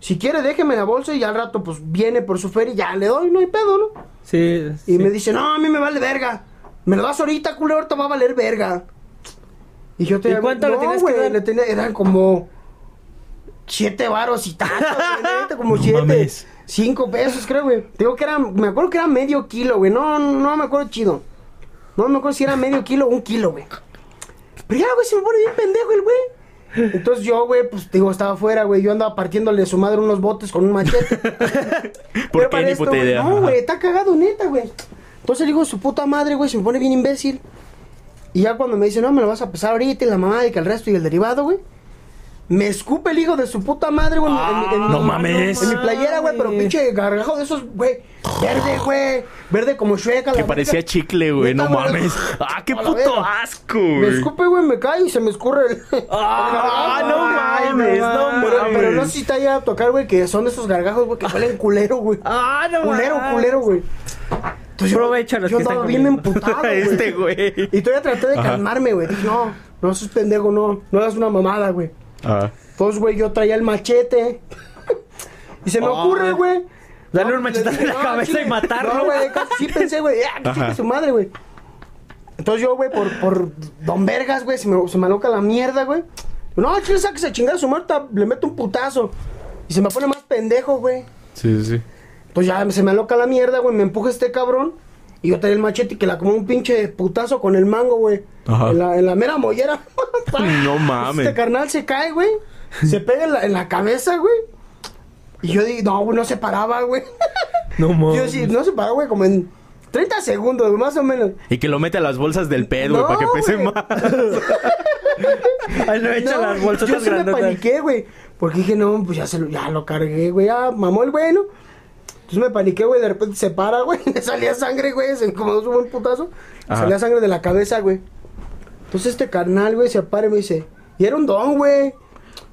Si quiere, déjeme la bolsa y al rato, pues, viene por su feria y ya le doy, no hay pedo, ¿no? Sí. Y sí. me dice, no, a mí me vale verga. Me lo das ahorita, culo, ahorita va a valer verga. Y yo te ¿Y cuánto le tenías que güey, dar? le tenía, eran como siete varos y tanto, güey, (laughs) como No siete, mames. Cinco pesos, creo, güey. Te Digo que era, me acuerdo que era medio kilo, güey. No, no me acuerdo chido. No me acuerdo si era medio kilo o un kilo, güey. Pero ya, güey, se me pone bien pendejo el güey. Entonces yo, güey, pues digo, estaba afuera, güey. Yo andaba partiéndole a su madre unos botes con un machete. (laughs) ¿Por Pero qué para ni esto, puta güey, idea? No, güey, está cagado, neta, güey. Entonces le digo, su puta madre, güey, se me pone bien imbécil. Y ya cuando me dice, no, me lo vas a pesar ahorita y la mamá y que el resto y el derivado, güey. Me escupe el hijo de su puta madre, güey. en mi- en mi- no mames. En mi playera, güey, pero pinche gargajo de esos, güey. Verde, güey. Verde como Shrek. a la Que parecía chicle, güey. No mames. Ah, qué puto asco, Me güey. escupe, güey, me cae y se me escurre el. (laughs) Ah, no mames, no Pero, mames. pero no sé si te haya a tocar, güey, que son esos gargajos, güey, que huelen culero, güey. Ah, no Culero, mames. culero, güey. Entonces yo- Provecho a los yo que están andaba bien comiendo. emputado, (laughs) güey. Este, güey. Y todavía traté de Ajá. calmarme, güey. Dije, no, no seas pendejo, no. No hagas una mamada, güey. Ah. Entonces, güey, yo traía el machete. y se me Ah. ocurre, güey. Dale No, un machetazo en la no, cabeza chile. y matarlo. No, güey, (laughs) sí pensé, güey. Ya, que Ajá. chingue su madre, güey. Entonces yo, güey, por, por Don Vergas, güey, se me, se me aloca la mierda, güey. No, chile, sáquese a chingar a su muerta, le meto un putazo. Y se me pone más pendejo, güey. Sí, sí, sí. Pues ya se me aloca la mierda, güey. Me empuja este cabrón. Y yo traía el machete y que la como un pinche putazo con el mango, güey. Ajá. En la, en la mera mollera. (laughs) No mames. Este carnal se cae, güey. Se pega en la, en la cabeza, güey. Y yo digo, no, güey, no se paraba, güey. (laughs) No mames. Yo sí, no se paraba, güey, como en 30 segundos, güey, más o menos. Y que lo mete a las bolsas del ped, güey, No, para que pese güey. más. (laughs) Ay, no, echa No, las yo bolsotas sí me paniqué, güey. Porque dije, no, pues ya, se lo, ya lo cargué, güey. Ya mamó el güey, ¿no? Entonces me paniqué, güey. De repente se para, güey. (laughs) Le salía sangre, güey. Se como un buen putazo. Ajá. Salía sangre de la cabeza, güey. Entonces este carnal, güey, se para y me dice, y era un don, güey.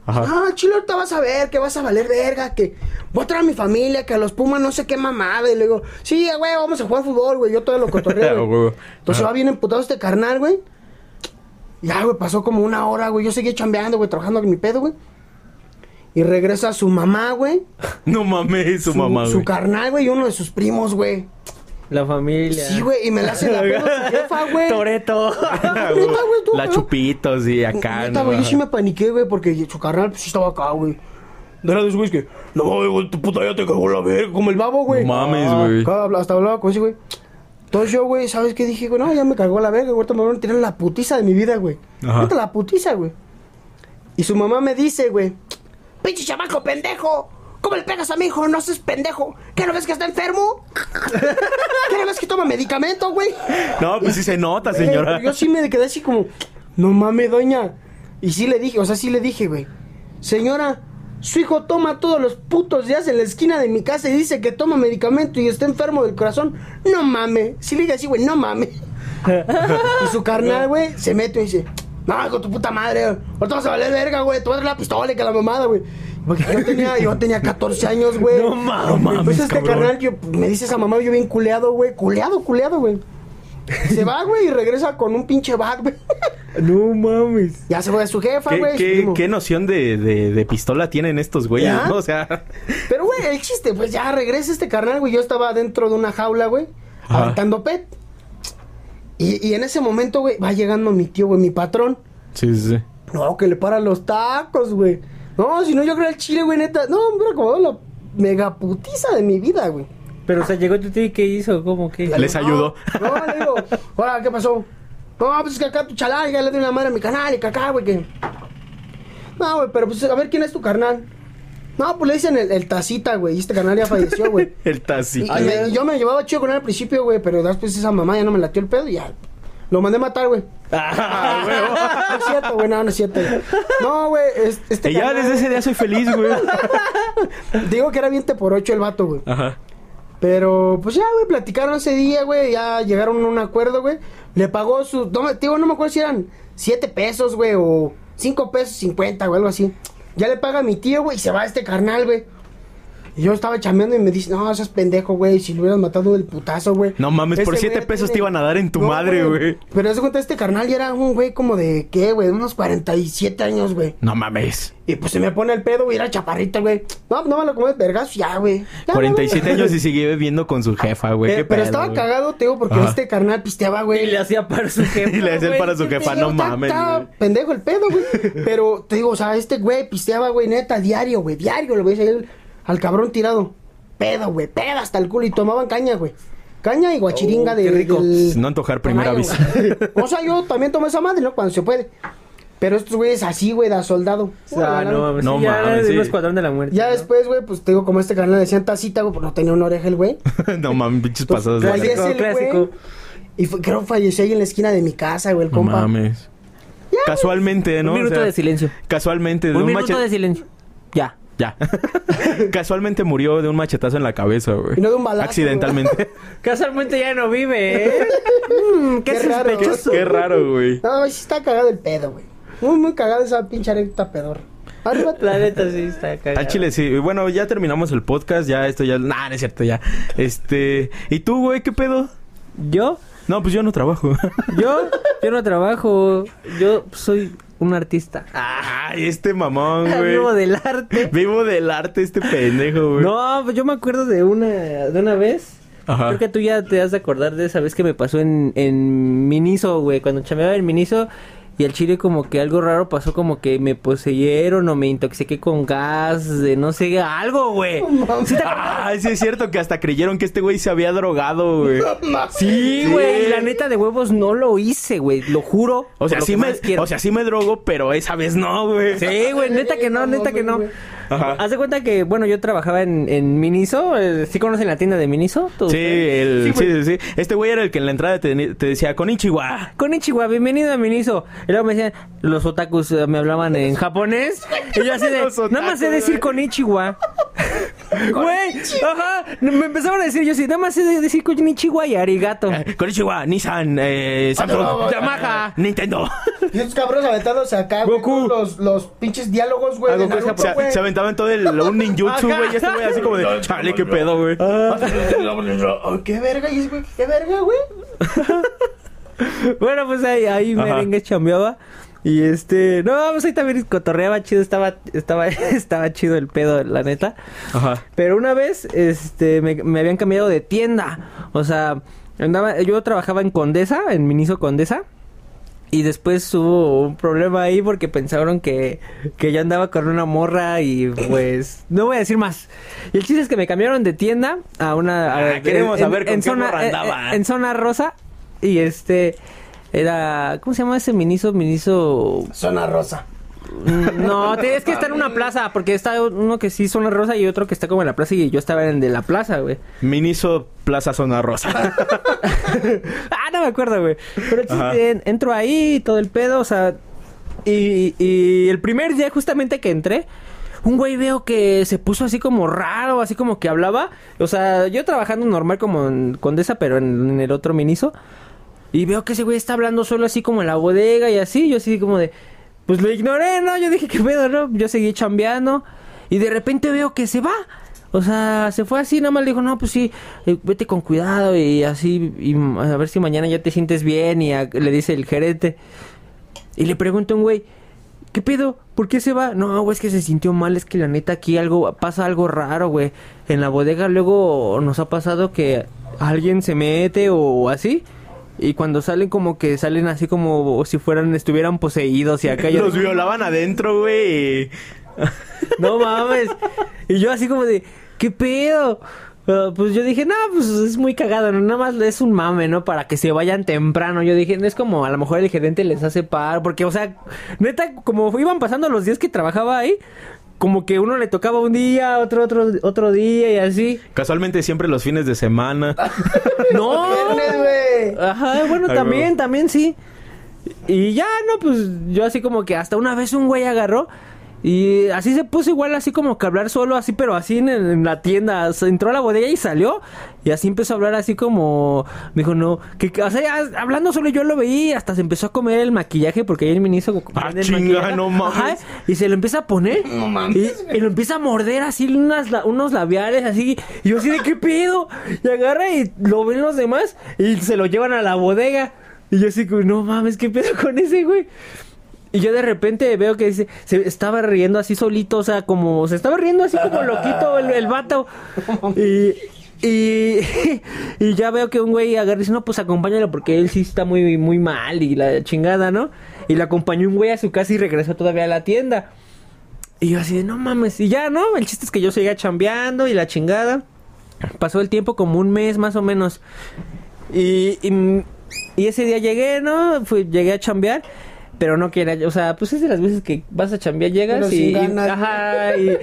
Ajá. Ah, chilo, ahorita vas a ver que vas a valer verga, que voy a traer a mi familia, que a los Pumas no sé qué mamada. Y le digo, sí, güey, vamos a jugar fútbol, güey. Yo todo lo cotorreo, (laughs) güey. Entonces va bien emputado este carnal, güey. Ya, güey, pasó como una hora, güey. Yo seguí chambeando, güey, trabajando en mi pedo, güey. Y regresa su mamá, güey. (laughs) No mames, su, mamá, Su carnal, güey, y uno de sus primos, güey. La familia. Sí, güey, y me la hace la pedo su (laughs) jefa, güey. Toreto. (laughs) La güey. chupitos y acá, Neta, ¿no? güey, yo sí me paniqué, güey, porque su carnal, pues sí estaba acá, güey. De esos güeyes que, no, güey, tu puta ya te cagó la verga, como el babo, güey. No mames, Ah, güey. Hasta hablaba con ese, güey. Entonces yo, güey, ¿sabes qué dije, güey? No, ya me cagó la verga, güey. Ahorita me van a tirar la putiza de mi vida, güey. Ajá. Ahorita la putiza, güey. Y su mamá me dice, güey, pinche chamaco pendejo. ¿Cómo le pegas a mi hijo? No seas pendejo. ¿Qué no ves que está enfermo? ¿Qué no ves que toma medicamento, güey? No, pues sí se nota, Eh, señora. yo sí me quedé así como, no mames, doña. Y sí le dije, o sea, sí le dije, güey. Señora, su hijo toma todos los putos días en la esquina de mi casa y dice que toma medicamento y está enfermo del corazón. No mames. Sí le dije así, güey, no mames. (laughs) y su carnal, güey, se mete y dice, no, con tu puta madre, ahorita vas a valer verga, güey, te vas a dar la pistola y que la mamada, güey. Porque yo tenía, (laughs) yo tenía 14 años, güey. No mames, No Entonces este carnal, yo, me dice esa mamá, yo bien culeado, güey. Culeado, culeado, güey. Se va, güey, y regresa con un pinche bag, güey. (laughs) No mames. Ya se fue a su jefa, ¿Qué, güey. qué, qué noción de, de, de pistola tienen estos güeyes, ¿Ya? no? O sea, Pero, güey, el chiste, pues ya regresa este carnal, güey. Yo estaba dentro de una jaula, güey, aventando pet. Y, y en ese momento, güey, va llegando mi tío, güey, mi patrón. sí, sí, sí. No, que le paran los tacos, güey. No, si no, yo creo el chile, güey, neta. No, me hubiera acomodado la mega putiza de mi vida, güey. Pero, o sea, llegó tu tío y ¿qué hizo? ¿Cómo que? Les ayudó. No, no, le digo, hola, ¿qué pasó? No, pues es que acá tu chalán, ya le doy una madre a mi canal y que acá, güey, que. No, güey, pero pues a ver quién es tu carnal. No, pues le dicen el, el tacita, güey, y este carnal ya falleció, güey. (laughs) El Y, taxi. y me- yo me llevaba chido con él al principio, güey, pero después esa mamá ya no me latió el pedo y ya. Lo mandé a matar, güey. (laughs) Ah, huevo. No es cierto, güey, no, no es cierto. güey. No, güey, es- este Y ya desde ese día soy feliz, güey. (laughs) Digo que era 20 por 8 el vato, güey. Ajá. Pero, pues ya, güey, platicaron ese día, güey, ya llegaron a un acuerdo, güey. Le pagó su, no, digo, no me acuerdo si eran 7 pesos, güey, o 5 pesos 50, güey, algo así. Ya le paga a mi tío, güey, y se va este carnal, güey. Y yo estaba chambeando y me dice, no, seas pendejo, güey, si lo hubieras matado del putazo, güey. No mames, por siete güey pesos tiene- te iban a dar en tu madre, güey. Pero de cuenta, este carnal ya era un güey como de, ¿qué, güey? Unos 47 años, güey. No mames. Y pues se me pone el pedo, güey, era chaparrito, güey. No, no me lo comes vergas, ya, güey. Ya, 47 no, no. años y sigue viviendo con su jefa, güey. Eh, Qué pero pedo, estaba güey. cagado, te digo, porque Ajá. este carnal pisteaba, güey. Y le hacía para su (laughs) jefa. Y le hacía para su jefa, no Está- mames. está güey. pendejo el pedo, güey. Pero te digo, o sea, este güey pisteaba, güey, neta, diario, güey, diario, lo veis ahí al cabrón tirado. Pedo, güey, pedo hasta el culo. Y tomaban caña, güey. Caña y guachiringa Oh, de. qué rico. del- No antojar vez. güey. (laughs) O sea, yo también tomo esa madre, ¿no? Cuando se puede. Pero estos güeyes así, güey, da soldado. O sea, no mames. No sí, ya mames, de sí. un escuadrón de la muerte. Ya ¿no? después, güey, pues te digo, como este canal le decían tacita, güey, pues no tenía una oreja el güey. (laughs) no mames, pinches pasados. de Fallece verga. Clásico, el güey. Y fue- creo que falleció ahí en la esquina de mi casa, güey, el No compa. mames. Ya, Casualmente, ¿no? Un O minuto sea, de silencio. Casualmente de Un un, minuto de silencio. Ya. Ya. (laughs) Casualmente murió de un machetazo en la cabeza, güey. Y no de un balazo, Accidentalmente. (laughs) Casualmente ya no vive, ¿eh? Mm, qué, Qué raro, sospechoso. Qué raro, güey. No, sí está cagado el pedo, güey. Muy, muy cagado esa pinche anécdota pedor. Arriba. La neta sí está cagado. Al chile sí. Bueno, ya terminamos el podcast. Ya esto ya... Nah, no es cierto, ya. Este... ¿Y tú, güey? ¿Qué pedo? Yo, No, pues yo no trabajo. yo, yo no trabajo. Yo soy un artista. Ay, este mamón, (laughs) güey. Vivo del arte. Vivo del arte este pendejo, güey. No, pues yo me acuerdo de una, de una vez. Ajá. Creo que tú ya te has de acordar de esa vez que me pasó en, en Miniso, güey. Cuando chameaba en Miniso y al chile como que algo raro pasó, como que me poseyeron o me intoxiqué con gas, de no sé, algo, güey. ¿Sí te acuerdas? Ay, sí es cierto que hasta creyeron que este güey se había drogado, güey. Sí, güey. La neta de huevos no lo hice, güey. Lo juro. O sea, sí me, o sea, sí me drogo, pero esa vez no, güey. Sí, güey, neta que no, neta que no. Ajá. Haz de cuenta que, bueno, yo trabajaba en, en Miniso. eh, ¿Sí conocen la tienda de Miniso? Sí, el, sí, güey. sí, sí. Este güey era el que en la entrada te, te decía, con Ichiwa. Konnichiwa, bienvenido a Miniso. Y luego me decían, los otakus eh, me hablaban en japonés. Y yo así de, (laughs) nada más sé decir güey. Konnichiwa. (laughs) Güey, ajá. Me empezaron a decir, yo sí, nada más sé decir Konnichiwa y arigato. Eh, Con Ichiwa, Nissan, eh, Samsung, Yamaha. Nintendo. Y estos cabrones aventándose acá, güey, Goku. Los, los pinches diálogos, güey. Ah, de Goku es Naruto, Se, güey. se aventaban todo el, un ninjutsu, Ajá. güey. Y este güey así como de, chale, qué pedo, güey. Oh, ¿Qué verga? Y güey, ¿Qué verga, güey? (laughs) Bueno, pues ahí, ahí Ajá. merengue chambeaba. Y este, no, pues ahí también cotorreaba chido, estaba, estaba, (laughs) estaba chido el pedo, la neta. Ajá. Pero una vez, este, me, me habían cambiado de tienda. O sea, andaba, yo trabajaba en Condesa, en Miniso Condesa. Y después hubo un problema ahí porque pensaron que, que yo andaba con una morra y pues (coughs) no voy a decir más. Y el chiste es que me cambiaron de tienda a una... a- Ah, queremos saber con qué morra en- andaba. en zona rosa y este era... ¿Cómo se llama ese Miniso? Miniso... Zona rosa. No, te- es que está en una plaza, porque está uno que sí zona rosa y otro que está como en la plaza y yo estaba en el de la plaza, güey. Miniso Plaza Zona Rosa. (laughs) ah, no me acuerdo, güey. Pero en- entro ahí, todo el pedo, o sea... Y, y el primer día justamente que entré, un güey veo que se puso así como raro, así como que hablaba. O sea, yo trabajando normal como en Condesa, pero en, en el otro Miniso. Y veo que ese güey está hablando solo así como en la bodega y así. Yo así como de... Pues lo ignoré, ¿no? Yo dije, ¿qué pedo, no? Yo seguí chambeando. Y de repente veo que se va. O sea, se fue así, nada más le dijo, no, pues sí, eh, vete con cuidado y así, y a ver si mañana ya te sientes bien. Y le dice el gerente. Y le pregunta a un güey, ¿qué pedo? ¿Por qué se va? No, güey, es que se sintió mal, es que la neta aquí algo, pasa algo raro, güey. En la bodega luego nos ha pasado que alguien se mete o así. Y cuando salen como que salen así como si fueran, estuvieran poseídos y acá yo... Los violaban adentro, güey. No mames. Y yo así como de, ¿qué pedo? Ah, pues yo dije, no, pues es muy cagado, ¿no? nada más es un mame, ¿no? Para que se vayan temprano. Yo dije, es como a lo mejor el gerente les hace par, porque, o sea, neta, como iban pasando los días que trabajaba ahí, como que uno le tocaba un día, otro, otro, otro día y así. Casualmente siempre los fines de semana. (laughs) No. Viernes, güey. Ajá, bueno, Ay, también, también sí. Y ya, no, pues yo así como que hasta una vez un güey agarró y así se puso igual, así como que hablar solo, así, pero así en, en la tienda. Entró a la bodega y salió y así empezó a hablar así como, me dijo, no, que, o sea, hablando solo yo lo veía, hasta se empezó a comer el maquillaje porque ahí el ministro Ah, chinga, no mames. y se lo empieza a poner No mames, y, y lo empieza a morder así unas, unos labiales así y yo así de qué pedo y agarra y lo ven los demás y se lo llevan a la bodega y yo así como no mames qué pedo con ese güey y yo de repente veo que dice, se estaba riendo así solito, o sea, como se estaba riendo así como loquito el, el vato. Y, y, (laughs) ya veo que un güey agarra y dice, no, pues acompáñalo porque él sí está muy, muy mal y la chingada, ¿no? Y le acompañó un güey a su casa y regresó todavía a la tienda. Y yo así de, no mames, y ya, ¿no? El chiste es que yo seguía chambeando y la chingada. Pasó el tiempo como un mes más o menos. Y, y, y ese día llegué, ¿no? Fui, llegué a chambear. Pero no quería, o sea, pues es de las veces que vas a chambear, llegas Pero y, sin y- ajá, y,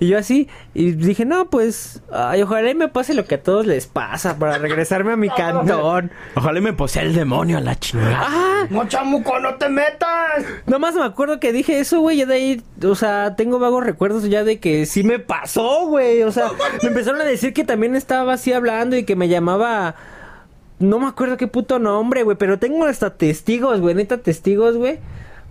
y yo así, y dije, no, pues, ay, ojalá y me pase lo que a todos les pasa para regresarme a mi (laughs) cantón. Ojalá y me posea el demonio a la chingada. Ah, No, chamuco, no te metas. nomás me acuerdo que dije eso, güey, ya de ahí, o sea, tengo vagos recuerdos ya de que sí me pasó, güey, o sea, me empezaron a decir que también estaba así hablando y que me llamaba... No me acuerdo qué puto nombre, güey, pero tengo hasta testigos, güey, neta testigos, güey.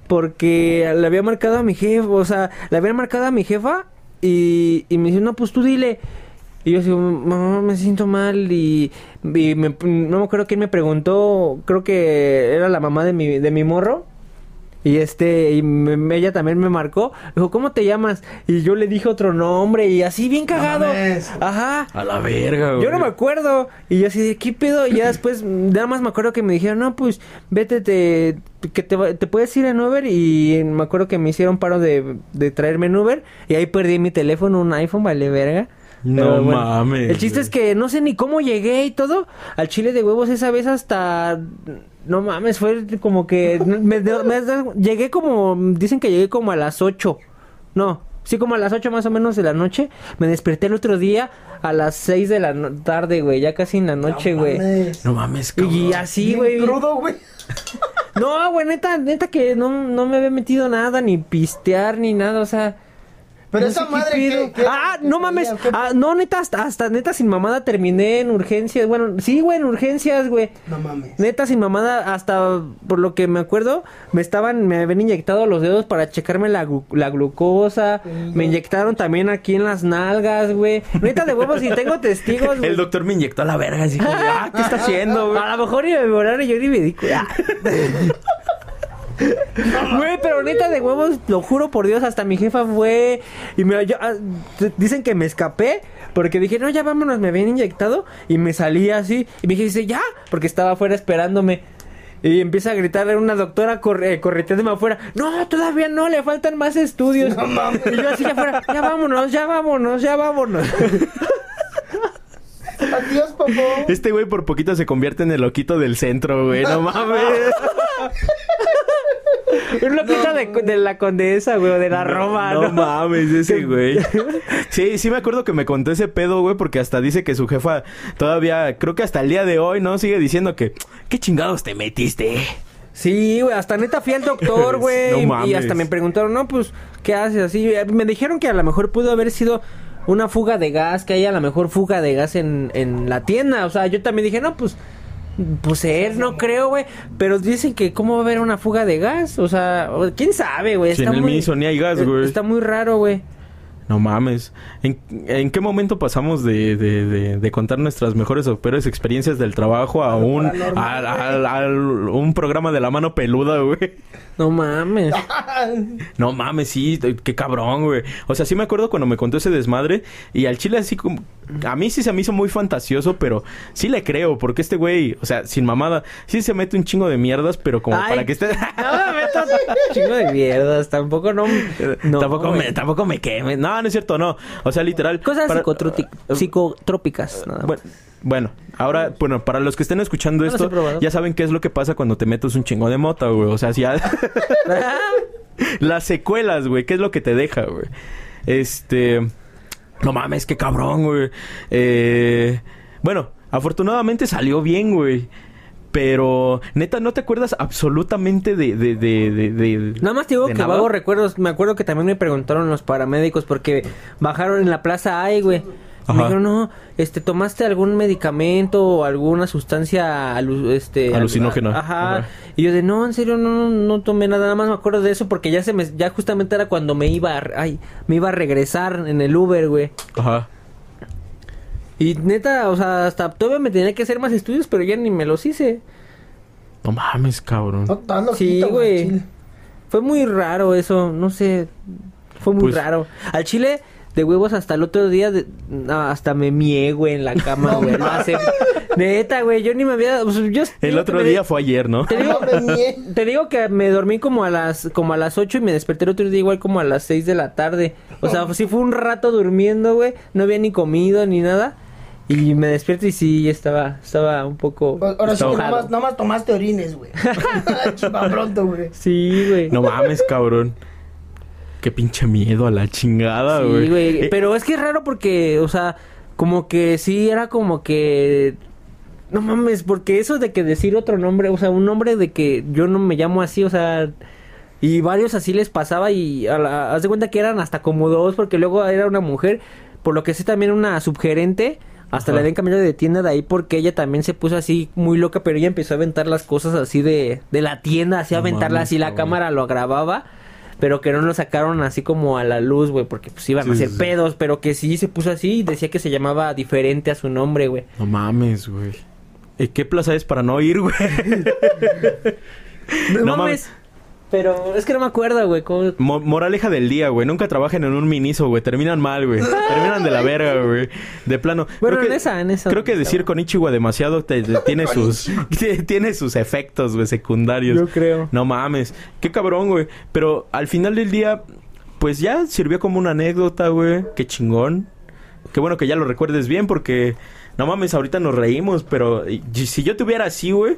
Porque le había marcado a mi jefa, o sea, le había marcado a mi jefa y, y me dice, no, pues tú dile. Y yo así, mamá, me siento mal y, y me- no me acuerdo quién me preguntó, creo que era la mamá de mi, de mi morro. Y este, y me- ella también me marcó, dijo, ¿cómo te llamas? Y yo le dije otro nombre y así bien cagado. Ajá. A la verga, güey. Yo no me acuerdo. Y yo así de, ¿qué pedo? Y ya después, nada más me acuerdo que me dijeron, no, pues, vete, te, que te, te puedes ir en Uber. Y me acuerdo que me hicieron paro de, de traerme en Uber. Y ahí perdí mi teléfono, un iPhone, vale verga. No mames, El chiste es que no sé ni cómo llegué y todo. Al chile de huevos esa vez hasta... No mames, fue como que... me- me- llegué como... Dicen que llegué como a las 8. No, sí, como a las 8 más o menos de la noche. Me desperté el otro día a las 6 de la no- tarde, güey. Ya casi en la noche, No güey. mames. No mames, cabrón. y así, Bien güey. crudo, güey. No, güey, neta, neta que no, no me había metido nada, ni pistear, ni nada, o sea... Pero no esa madre que... que- Ah, que no mames. Ah, no, neta, hasta, hasta neta sin mamada terminé en urgencias. Bueno, sí, güey, en urgencias, güey. No mames. Neta sin mamada, hasta por lo que me acuerdo, me estaban, me habían inyectado los dedos para checarme la, la glucosa. Me inyectaron también aquí en las nalgas, güey. Neta de huevos y tengo testigos, güey. El doctor me inyectó a la verga, así como, ah, ¿qué está (laughs) haciendo, güey? A lo mejor iba a devorar y yo ni me di. (laughs) (laughs) Güey, pero neta de huevos, lo juro por Dios, hasta mi jefa fue y me yo, ah, dicen que me escapé porque dije, "No, ya vámonos, me habían inyectado" y me salí así y mi jefa dice, "Ya", porque estaba afuera esperándome. Y empieza a gritarle a una doctora corre, correteándome afuera. No, todavía no, le faltan más estudios. No mames. Y yo así afuera, ya vámonos, ya vámonos, ya vámonos. (laughs) Adiós, papá. Este güey por poquito se convierte en el loquito del centro, güey. No mames. (laughs) Un loquito de, de la condesa, güey, o de la Roma, No, ¿no? mames, ese güey. (laughs) Sí, sí me acuerdo que me contó ese pedo, güey, porque hasta dice que su jefa todavía, creo que hasta el día de hoy, ¿no? Sigue diciendo que, ¿qué chingados te metiste? Sí, güey, hasta neta fui al doctor, (laughs) güey. No y- hasta me preguntaron, no, pues, ¿qué haces así? Eh, Me dijeron que a lo mejor pudo haber sido una fuga de gas, que hay a lo mejor fuga de gas en, en la tienda. O sea, yo también dije, no, pues, pues ser, no creo, güey. Pero dicen que, ¿cómo va a haber una fuga de gas? O sea, o- ¿quién sabe, güey? En el muy- Miniso ni hay gas, eh, güey. Está muy raro, güey. No mames. ¿En, en qué momento pasamos de, de, de, de contar nuestras mejores o peores experiencias del trabajo a un, un programa de la mano peluda, güey? No mames. (laughs) No mames, sí, qué cabrón, güey. O sea, sí me acuerdo cuando me contó ese desmadre y al chile así como... A mí sí se me hizo muy fantasioso, pero sí le creo, porque este güey, o sea, sin mamada, sí se mete un chingo de mierdas, pero como Ay, para que esté... No me metas chingo de mierdas. Tampoco no. (laughs) no tampoco, güey. me, tampoco me queme. No, no es cierto, no. O sea, literal... Cosas para- psicotróti- psicotrópicas. nada más. Bueno, bueno, ahora, bueno, para los que estén escuchando No he esto, ya saben qué es lo que pasa cuando te metes un chingo de mota, güey. O sea, si ya... (laughs) Las secuelas, güey. ¿Qué es lo que te deja, güey? Este... No mames, qué cabrón, güey. Eh... Bueno, afortunadamente salió bien, güey. Pero, neta, ¿no te acuerdas absolutamente de... de, de, de, de- Nada más te digo que nada? vago recuerdos. Me acuerdo que también me preguntaron los paramédicos porque bajaron en la plaza Ay, güey. Ajá. Me dijeron, no, este, ¿tomaste algún medicamento o alguna sustancia alu- este, Alucinógena. al- Ajá. Ajá. Y yo de, no, en serio, no, no, no tomé nada. Nada más me acuerdo de eso porque ya se me, ya justamente era cuando me iba, a, ay, me iba a regresar en el Uber, güey. Ajá. Y neta, o sea, hasta todavía me tenía que hacer más estudios, pero ya ni me los hice. No mames, cabrón. No, loquito, Sí, güey. Fue muy raro eso, no sé. Fue muy Pues- raro. Al chile, de huevos hasta el otro día, de- no, hasta me mié, güey, en la cama, güey. Lo hace. Neta, güey, yo ni me había. pues, yo El otro me- día fue ayer, ¿no? Te digo, (laughs) No te digo que me dormí como a las como a las 8 y me desperté el otro día igual como a las 6 de la tarde. O sea, sí fue un rato durmiendo, güey. No había ni comido ni nada. Y me despierto y sí, estaba, estaba un poco... Ahora sí nomás, nomás tomaste orines, güey. (laughs) (laughs) Pronto, güey. Sí, güey. No mames, cabrón. Qué pinche miedo a la chingada, güey. Sí, güey. Eh, Pero es que es raro porque, o sea, como que sí era como que. No mames, porque eso de que decir otro nombre, o sea, un nombre de que yo no me llamo así, o sea. Y varios así les pasaba y a la- haz de cuenta que eran hasta como dos, porque luego era una mujer, por lo que sé también una subgerente. Hasta Ajá. le habían cambiado de tienda de ahí porque ella también se puso así muy loca, pero ella empezó a aventar las cosas así de, de la tienda, así a aventarla así, la cámara lo grababa, pero que no lo sacaron así como a la luz, güey, porque pues iban Sí, a hacer sí, pedos, pero que sí se puso así y decía que se llamaba diferente a su nombre, güey. No mames, güey. ¿Y qué plaza es para no ir, güey? (laughs) No, No mames. Pero es que no me acuerdo, güey. cómo- Mo- moraleja del día, güey. Nunca trabajen en un miniso, güey. Terminan mal, güey. (laughs) Terminan de la verga, güey. De plano. Bueno, creo en esa, en esa. Creo que decir con Ichiwa demasiado te- te- (laughs) tiene sus (laughs) tiene sus efectos, güey, secundarios. Yo creo. No mames. Qué cabrón, güey. Pero al final del día, pues ya sirvió como una anécdota, güey. Qué chingón. Qué bueno que ya lo recuerdes bien porque... No mames, ahorita nos reímos, pero... si yo tuviera así, güey...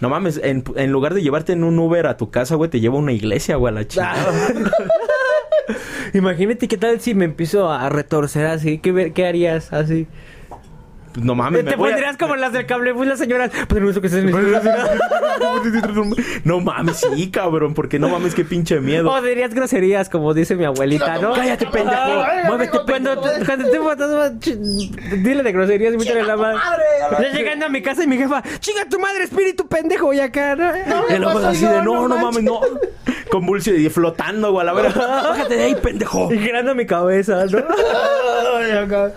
No mames, en, en lugar de llevarte en un Uber a tu casa, güey, te llevo a una iglesia, güey, a la chingada. (laughs) Imagínate qué tal si me empiezo a retorcer así. ¿Qué, qué harías así? No mames, me Te voy a- pondrías como las del cable, pues las señoras. Pues (laughs) no mames, sí, cabrón, porque no mames, qué pinche miedo. O dirías groserías, como dice mi abuelita, ¿no? Cállate, pendejo. Muévete, pendejo. cuando te dile de groserías y métele la madre. Ya llegando a mi casa y mi jefa, chinga tu madre, espíritu pendejo, y acá, ¿no? Y luego así de, no, no mames, no. Convulsión y flotando, güey, a la verga. (laughs) Bájate de ahí, pendejo. Y girando mi cabeza, ¿no? (laughs)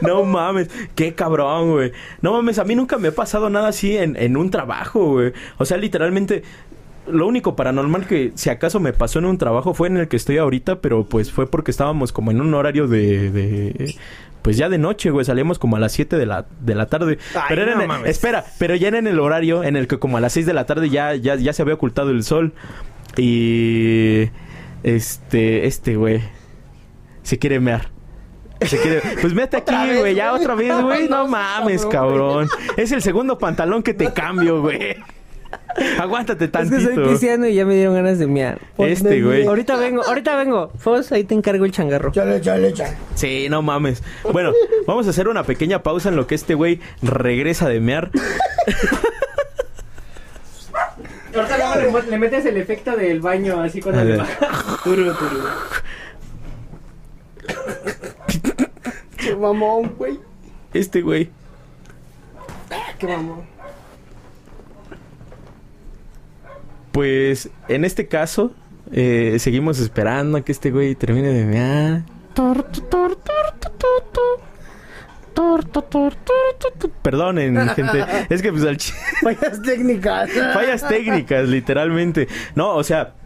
No mames, qué cabrón, güey. No mames, a mí nunca me ha pasado nada así en, en un trabajo, güey. O sea, literalmente, lo único paranormal que si acaso me pasó en un trabajo fue en el que estoy ahorita, pero pues fue porque estábamos como en un horario de... de pues ya de noche, güey, salíamos como a las 7 de la, de la tarde. Ay, pero era no en el- mames. espera, pero ya era en el horario en el que como a las 6 de la tarde ya, ya, ya se había ocultado el sol. Y... Este, este, güey. Se quiere mear. Se quiere... Pues mete aquí, ¿Otra vez, güey. Ya otra vez, (laughs) güey. No No, mames, cabrón. Es el segundo pantalón que te (laughs) cambio, güey. Aguántate Es que tantito. soy cristiano y ya me dieron ganas de miar. Este, güey. Ahorita vengo, ahorita vengo. Fos, ahí te encargo el changarro. Chale, chale, chale. Sí, no mames. Bueno, vamos a hacer una pequeña pausa en lo que este güey regresa de mear. (laughs) Ahorita le, metes el efecto del baño así cuando le baja. Turu, turu. Qué mamón, güey. Este güey. Qué mamón. Pues en este caso, eh, seguimos esperando a que este güey termine de mear. Perdonen, (laughs) gente. Es que pues al chi- Fallas técnicas. (laughs) fallas técnicas, literalmente. No, o sea, ah, ah,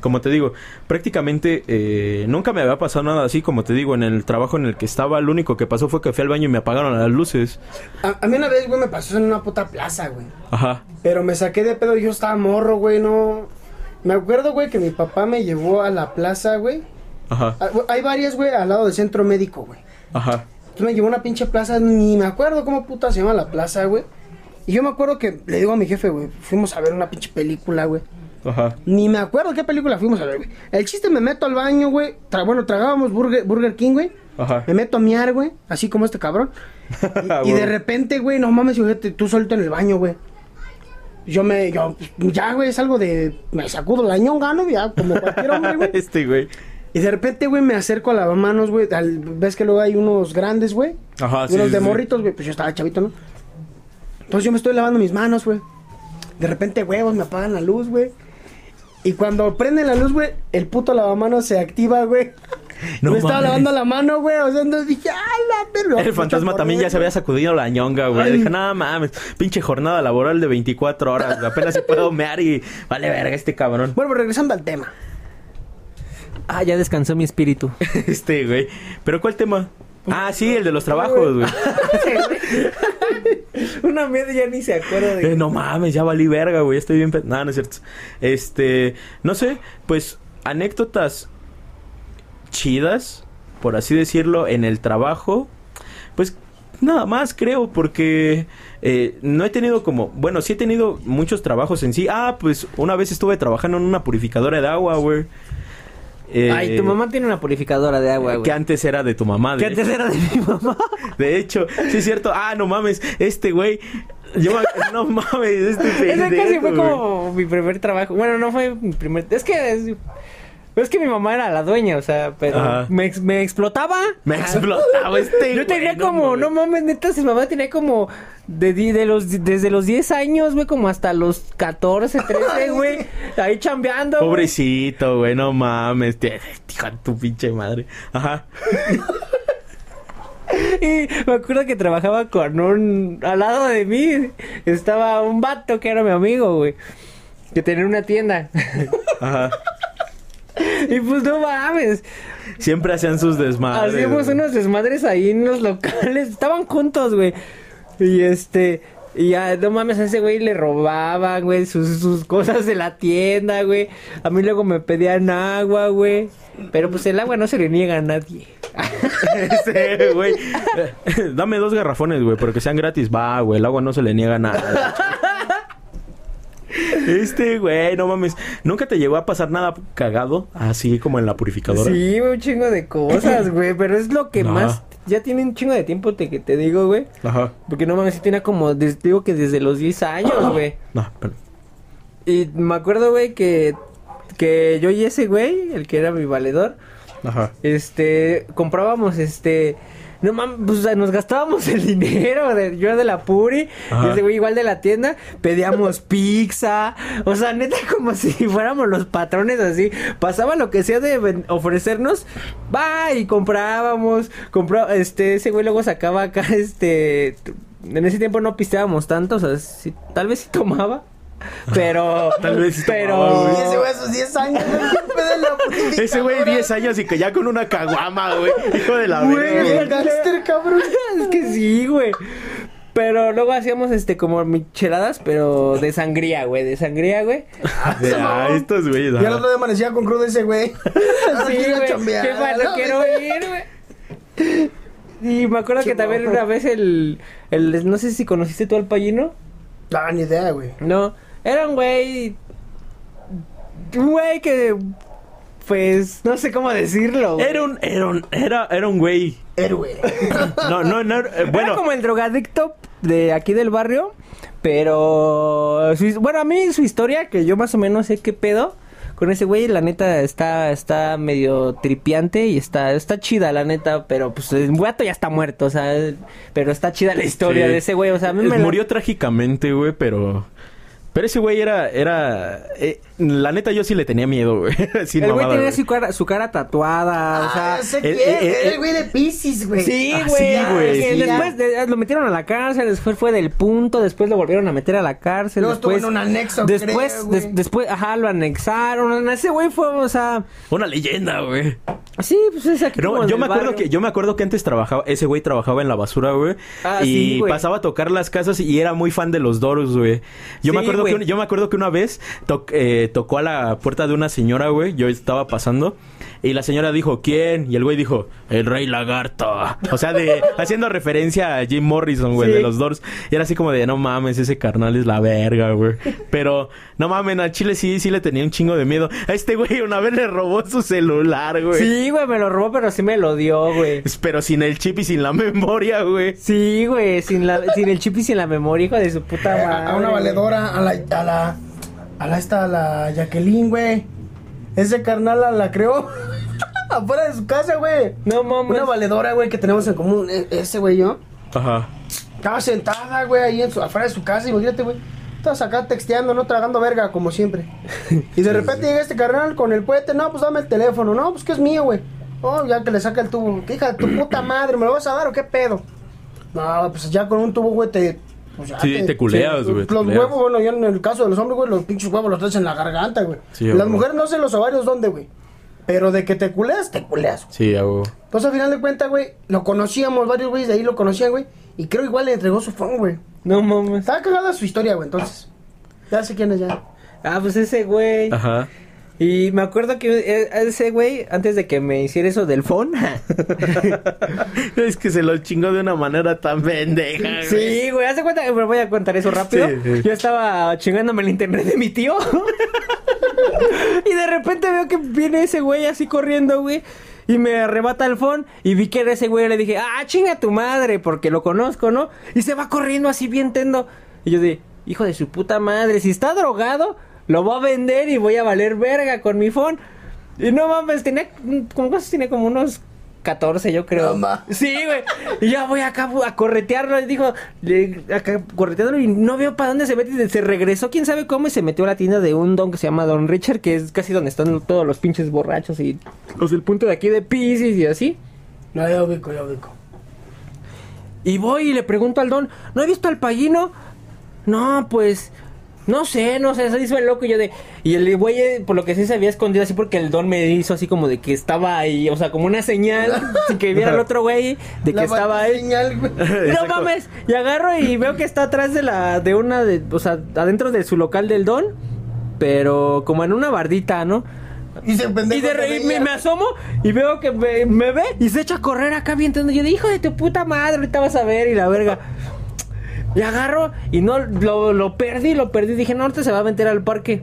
como te digo, prácticamente eh, nunca me había pasado nada así, como te digo, en el trabajo en el que estaba, lo único que pasó fue que fui al baño y me apagaron las luces. A, a mí una vez, güey, me pasó en una puta plaza, güey. Ajá. Pero me saqué de pedo, yo estaba morro, güey, no... Me acuerdo, güey, que mi papá me llevó a la plaza, güey. Ajá. Ah, Hay varias, güey, al lado del centro médico, güey. Ajá. Entonces me llevó a una pinche plaza, ni me acuerdo cómo puta se llama la plaza, güey. Y yo me acuerdo que le digo a mi jefe, güey, fuimos a ver una pinche película, güey. Ajá. Ni me acuerdo qué película fuimos a ver, güey. El chiste me meto al baño, güey. Tra- bueno, tragábamos Burger, Burger King, güey. Ajá. Me meto a miar, güey. Así como este cabrón. (laughs) Y, y de repente, güey, no mames, fíjate, tú solito en el baño, güey. Yo me, yo, ya, güey, es algo de, me sacudo la ñonga, ¿no? Ya, como cualquier hombre, (laughs) güey. Este güey. Y de repente, güey, me acerco a lavamanos, güey. al- Ves que luego hay unos grandes, güey. Ajá, y unos sí, de sí. morritos, güey. Pues yo estaba chavito, ¿no? Entonces yo me estoy lavando mis manos, güey. De repente, huevos, me apagan la luz, güey. Y cuando prenden la luz, güey, el puto lavamanos se activa, güey. No me estaba lavando la mano, güey. O sea, entonces dije, ¡ay, la verga! El fantasma también ya se había sacudido la ñonga, güey. Dije, no mames, pinche jornada laboral de 24 horas. güey. Apenas se puedo mear y vale verga este cabrón. Bueno, regresando al tema. Ah, ya descansó mi espíritu. (laughs) Este, güey. ¿Pero cuál tema? Ah, sí, el de los trabajos, güey. (laughs) Una media ya ni se acuerda Eh, no mames, ya valí verga, güey. Estoy bien... No, no es cierto. Este... No sé, pues... Anécdotas chidas, por así decirlo, en el trabajo. Pues nada más creo, porque eh, no he tenido como, bueno, sí he tenido muchos trabajos en sí. Ah, pues una vez estuve trabajando en una purificadora de agua, güey. Eh, Ay, tu mamá tiene una purificadora de agua, güey. Que antes era de tu mamá. Que antes era de mi mamá. (laughs) De hecho, sí es cierto. Ah, no mames, este güey. Yo no mames, este (laughs) Ese casi pendejo, fue güey. como mi primer trabajo. Bueno, no fue mi primer. Es que. Es, es que mi mamá era la dueña, o sea, pero me, me explotaba. Me explotaba este Yo tenía como, no mames, neta, mi mamá tenía como de, de los desde los 10 años, güey, como hasta los 14, 13, (laughs) güey, ahí chambeando. Pobrecito, güey, no mames. De tu pinche madre. Ajá. (laughs) Y me acuerdo que trabajaba con un al lado de mí estaba un vato que era mi amigo, güey, que tenía una tienda. Ajá. (laughs) (laughs) y pues no mames, Siempre hacían sus desmadres. Hacíamos unos desmadres ahí en los locales. Estaban juntos, güey. Y este. Y ya, no mames, a ese güey le robaban, güey, sus, sus cosas de la tienda, güey. A mí luego me pedían agua, güey. Pero pues el agua no se le niega a nadie. (laughs) Ese, güey. (laughs) Eh, Dame dos garrafones, güey, pero que sean gratis. Va, güey, el agua no se le niega nada. Este, güey, no mames. ¿Nunca te llegó a pasar nada cagado? Así como en la purificadora. Sí, un chingo de cosas, (laughs) güey. Pero es lo que más. Ya tiene un chingo de tiempo te, que te digo, güey. Ajá. Porque no mames, sí tenía como. des- digo que desde los 10 años, güey. No, pero... Y me acuerdo, güey, que. Que yo y ese güey, el que era mi valedor. Ajá. este, comprábamos, este, no mames, pues, o sea, nos gastábamos el (laughs) dinero, de, yo de la Puri, y ese güey igual de la tienda, pedíamos (laughs) pizza, o sea, neta como si (laughs) fuéramos los patrones así, pasaba lo que sea de ofrecernos, va, y comprábamos, compró, este, ese güey luego sacaba acá, este, en ese tiempo no pisteábamos tanto, o sea, sí, tal vez sí tomaba. Pero, (laughs) Tal vez pero, tomaba, güey. Y ese güey a sus 10 años, güey, ¿qué pedo en la purificadora? (laughs) Ese güey 10 años y que ya con una caguama, güey. Hijo de la Güey, verga. Güey. gangster, cabrón. (laughs) es que sí, güey. Pero luego hacíamos este como micheladas, pero de sangría, güey, de sangría, güey. De- ah, estos güeyes. Y al ajá. otro día amanecía con crudo ese güey. Sí, quiero güey. Qué No, quiero ir, güey. Y me acuerdo que también una vez el, el no sé si conociste tú al payino. Ah, ni idea, güey. No, era un güey un güey que pues no sé cómo decirlo. güey. Era un, era un, era, era un güey. Héroe. (laughs) No, no, no. eh, Era bueno, como el drogadicto de aquí del barrio, pero su- bueno, a mí su historia que yo más o menos sé qué pedo con ese güey, la neta está está medio tripiante y está está chida la neta, pero pues el gato ya está muerto, o sea, pero está chida la historia sí. de ese güey, o sea, a mí me la- Murió trágicamente, güey, pero. Pero ese güey era. era eh, la neta, yo sí le tenía miedo, güey. (laughs) Sin el güey tenía su cara su cara tatuada, o sea, Ah, sé el- quién. el- el- Era el güey de Pisces, güey. Sí, Ah, güey. sí, güey, sí. Después de- lo metieron a la cárcel, después fue del punto, después lo volvieron a meter a la cárcel. Luego estuvo después, en un anexo, Después, creo, des- después, ajá, lo anexaron. Ese güey fue, o sea, Una leyenda, güey. sí, pues es aquí. No, como yo me acuerdo barrio. que yo me acuerdo que antes trabajaba ese güey trabajaba en la basura, güey, Ah, y sí, güey. pasaba a tocar las casas y era muy fan de los Doros, güey. Yo me acuerdo yo me acuerdo que una vez to- eh, tocó a la puerta de una señora, güey. Yo estaba pasando y la señora dijo, "¿Quién?" Y el güey dijo, "El Rey Lagarto." O sea, de (laughs) haciendo referencia a Jim Morrison, güey, Sí. de los Doors. Y era así como de, "No mames, ese carnal es la verga, güey." (laughs) Pero no mames, a Chile sí sí le tenía un chingo de miedo. A este güey una vez le robó su celular, güey. Sí, güey, me lo robó, pero sí me lo dio, güey. (laughs) Pero sin el chip y sin la memoria, güey. Sí, güey, sin, la, sin el chip y sin la memoria, hijo de su puta madre. A, a una valedora, a la, a la, a la esta, a la Jacqueline, güey. Ese carnal la, creó (laughs) afuera de su casa, güey. No mames. Una valedora, güey, que tenemos en común, e- ese güey yo. Ajá. Estaba sentada, güey, ahí en su, afuera de su casa, imagínate, güey. Estabas acá texteando, ¿no? Tragando verga, como siempre. (laughs) Y de repente llega este carnal con el cohete, no, pues dame el teléfono, no, pues que es mío, güey. Oh, ya que le saca el tubo. ¿Qué hija de tu puta madre? ¿Me lo vas a dar o qué pedo? No, pues ya con un tubo, güey, te. Pues ya Sí, te culeas, güey, te Los culeas. huevos, bueno, ya en el caso de los hombres, güey, los pinches huevos los traes en la garganta, güey. Sí, Las mujeres no sé los ovarios dónde, güey. Pero de que te culeas, te culeas. Sí, hago. Entonces, al final de cuentas, güey, lo conocíamos, varios güeyes de ahí lo conocían, güey. Y creo igual le entregó su phone, güey. No mames. Estaba cagada su historia, güey, entonces. Ya sé quién es ya. Ah, pues ese güey. Ajá. Y me acuerdo que eh, ese güey, antes de que me hiciera eso del phone. (laughs) es que se lo chingó de una manera tan pendeja. güey. sí, güey, haz de cuenta que me voy a contar eso rápido. Sí, sí. Yo estaba chingándome el internet de mi tío. (laughs) y de repente veo que viene ese güey así corriendo, güey. Y me arrebata el phone y vi que era ese güey. Le dije, ah, chinga tu madre, porque lo conozco, ¿no? Y se va corriendo así bien tendo. Y yo dije, hijo de su puta madre, si está drogado, lo voy a vender y voy a valer verga con mi phone. Y no mames, tenía, como cosas tenía como unos 14, yo creo. No mames. Sí, güey. Y ya voy acá a corretearlo. Y dijo, le- acá correteándolo y no veo para dónde se mete. y Se regresó, quién sabe cómo, y se metió a la tienda de un don que se llama Don Richard, que es casi donde están todos los pinches borrachos y los del punto de aquí de Pisces y así. No, ya ubico, ya ubico. Y voy y le pregunto al don, ¿no he visto al payino? No, pues, no sé, no sé, se hizo el loco y yo de... Y el güey, eh, por lo que sí se había escondido así porque el don me hizo así como de que estaba ahí, o sea, como una señal, (laughs) sin que viera el otro güey, de que La estaba ahí. señal. (laughs) No mames, y agarro y veo que está atrás de la, de una de, o sea, adentro de su local del don, pero como en una bardita, ¿no? Y se pendejo. Y de te re- me, me asomo y veo que me, me ve y se echa a correr acá bien. Yo de hijo de tu puta madre, ahorita vas a ver y la verga. Y agarro y no lo, lo perdí, lo perdí. Dije, no, ahorita se va a meter al parque.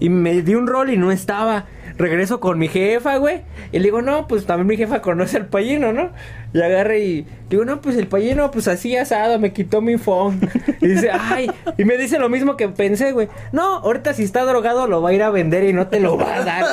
Y me di un rol y no estaba. Regreso con mi jefa, güey. Y le digo, no, pues también mi jefa conoce al payino, ¿no? Y agarré y digo, no, pues el payino, pues así asado, me quitó mi phone. (laughs) Y dice, ay, y me dice lo mismo que pensé, güey. No, ahorita si está drogado lo va a ir a vender y no te lo va a dar.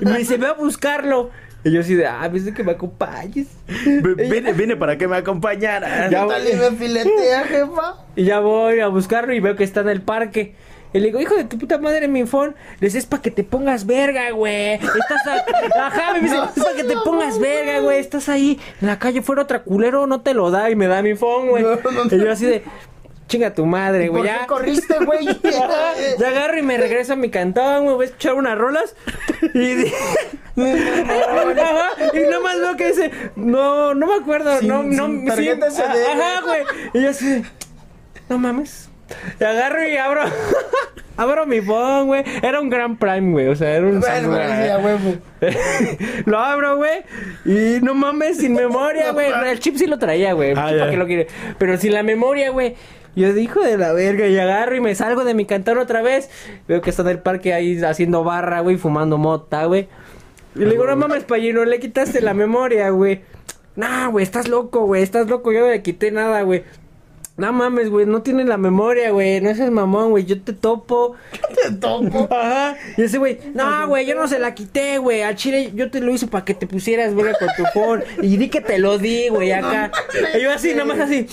Y me dice, ve a buscarlo. Y yo así de, ah, ves que me acompañes. Vine, vine para que me acompañara. Ya Tal y me filetea, jefa. Y ya voy a buscarlo y veo que está en el parque. Y le digo, hijo de tu puta madre, mi phone. Le dice, es para que te pongas verga, güey. Estás a- Ajá, me dice, es para que te pongas verga, güey. Estás ahí en la calle, fuera otra culero, no te lo da. Y me da mi phone, güey. No, no, Y yo así de, chinga tu madre, güey. ¿Por Ya. corriste, güey? (laughs) Ya agarro y me regreso a mi cantón, güey. Voy a escuchar unas rolas. Y, (laughs) (laughs) y nomás veo que dice, no, no me acuerdo, Sin- no, no, sin SD, Ajá, güey. Y yo así, no mames. Y agarro y abro, (laughs) abro mi phone, güey. Era un Grand Prime, güey. O sea, era un Bueno, huevo. (laughs) lo abro, güey. Y no mames, sin memoria, güey. (laughs) El chip sí lo traía, güey. Ah, chip, ya. ¿para qué lo quiere? Pero sin la memoria, güey. Yo dijo de la verga y agarro y me salgo de mi cantón otra vez. Veo que está en el parque ahí haciendo barra, güey, fumando mota, güey. Y le digo, no mames, payino, le quitaste la memoria, güey. No, güey, estás loco, güey, estás loco. Yo no le quité nada, güey. No mames, güey, no tiene la memoria, güey. No seas mamón, güey. Yo te topo. (laughs) Te topo. Ajá. Y ese güey, no, güey, yo no se la quité, güey. Al chile yo te lo hice para que te pusieras, verga, con tu phone. Y di que te lo di, güey, (laughs) acá. Y yo así, nomás así.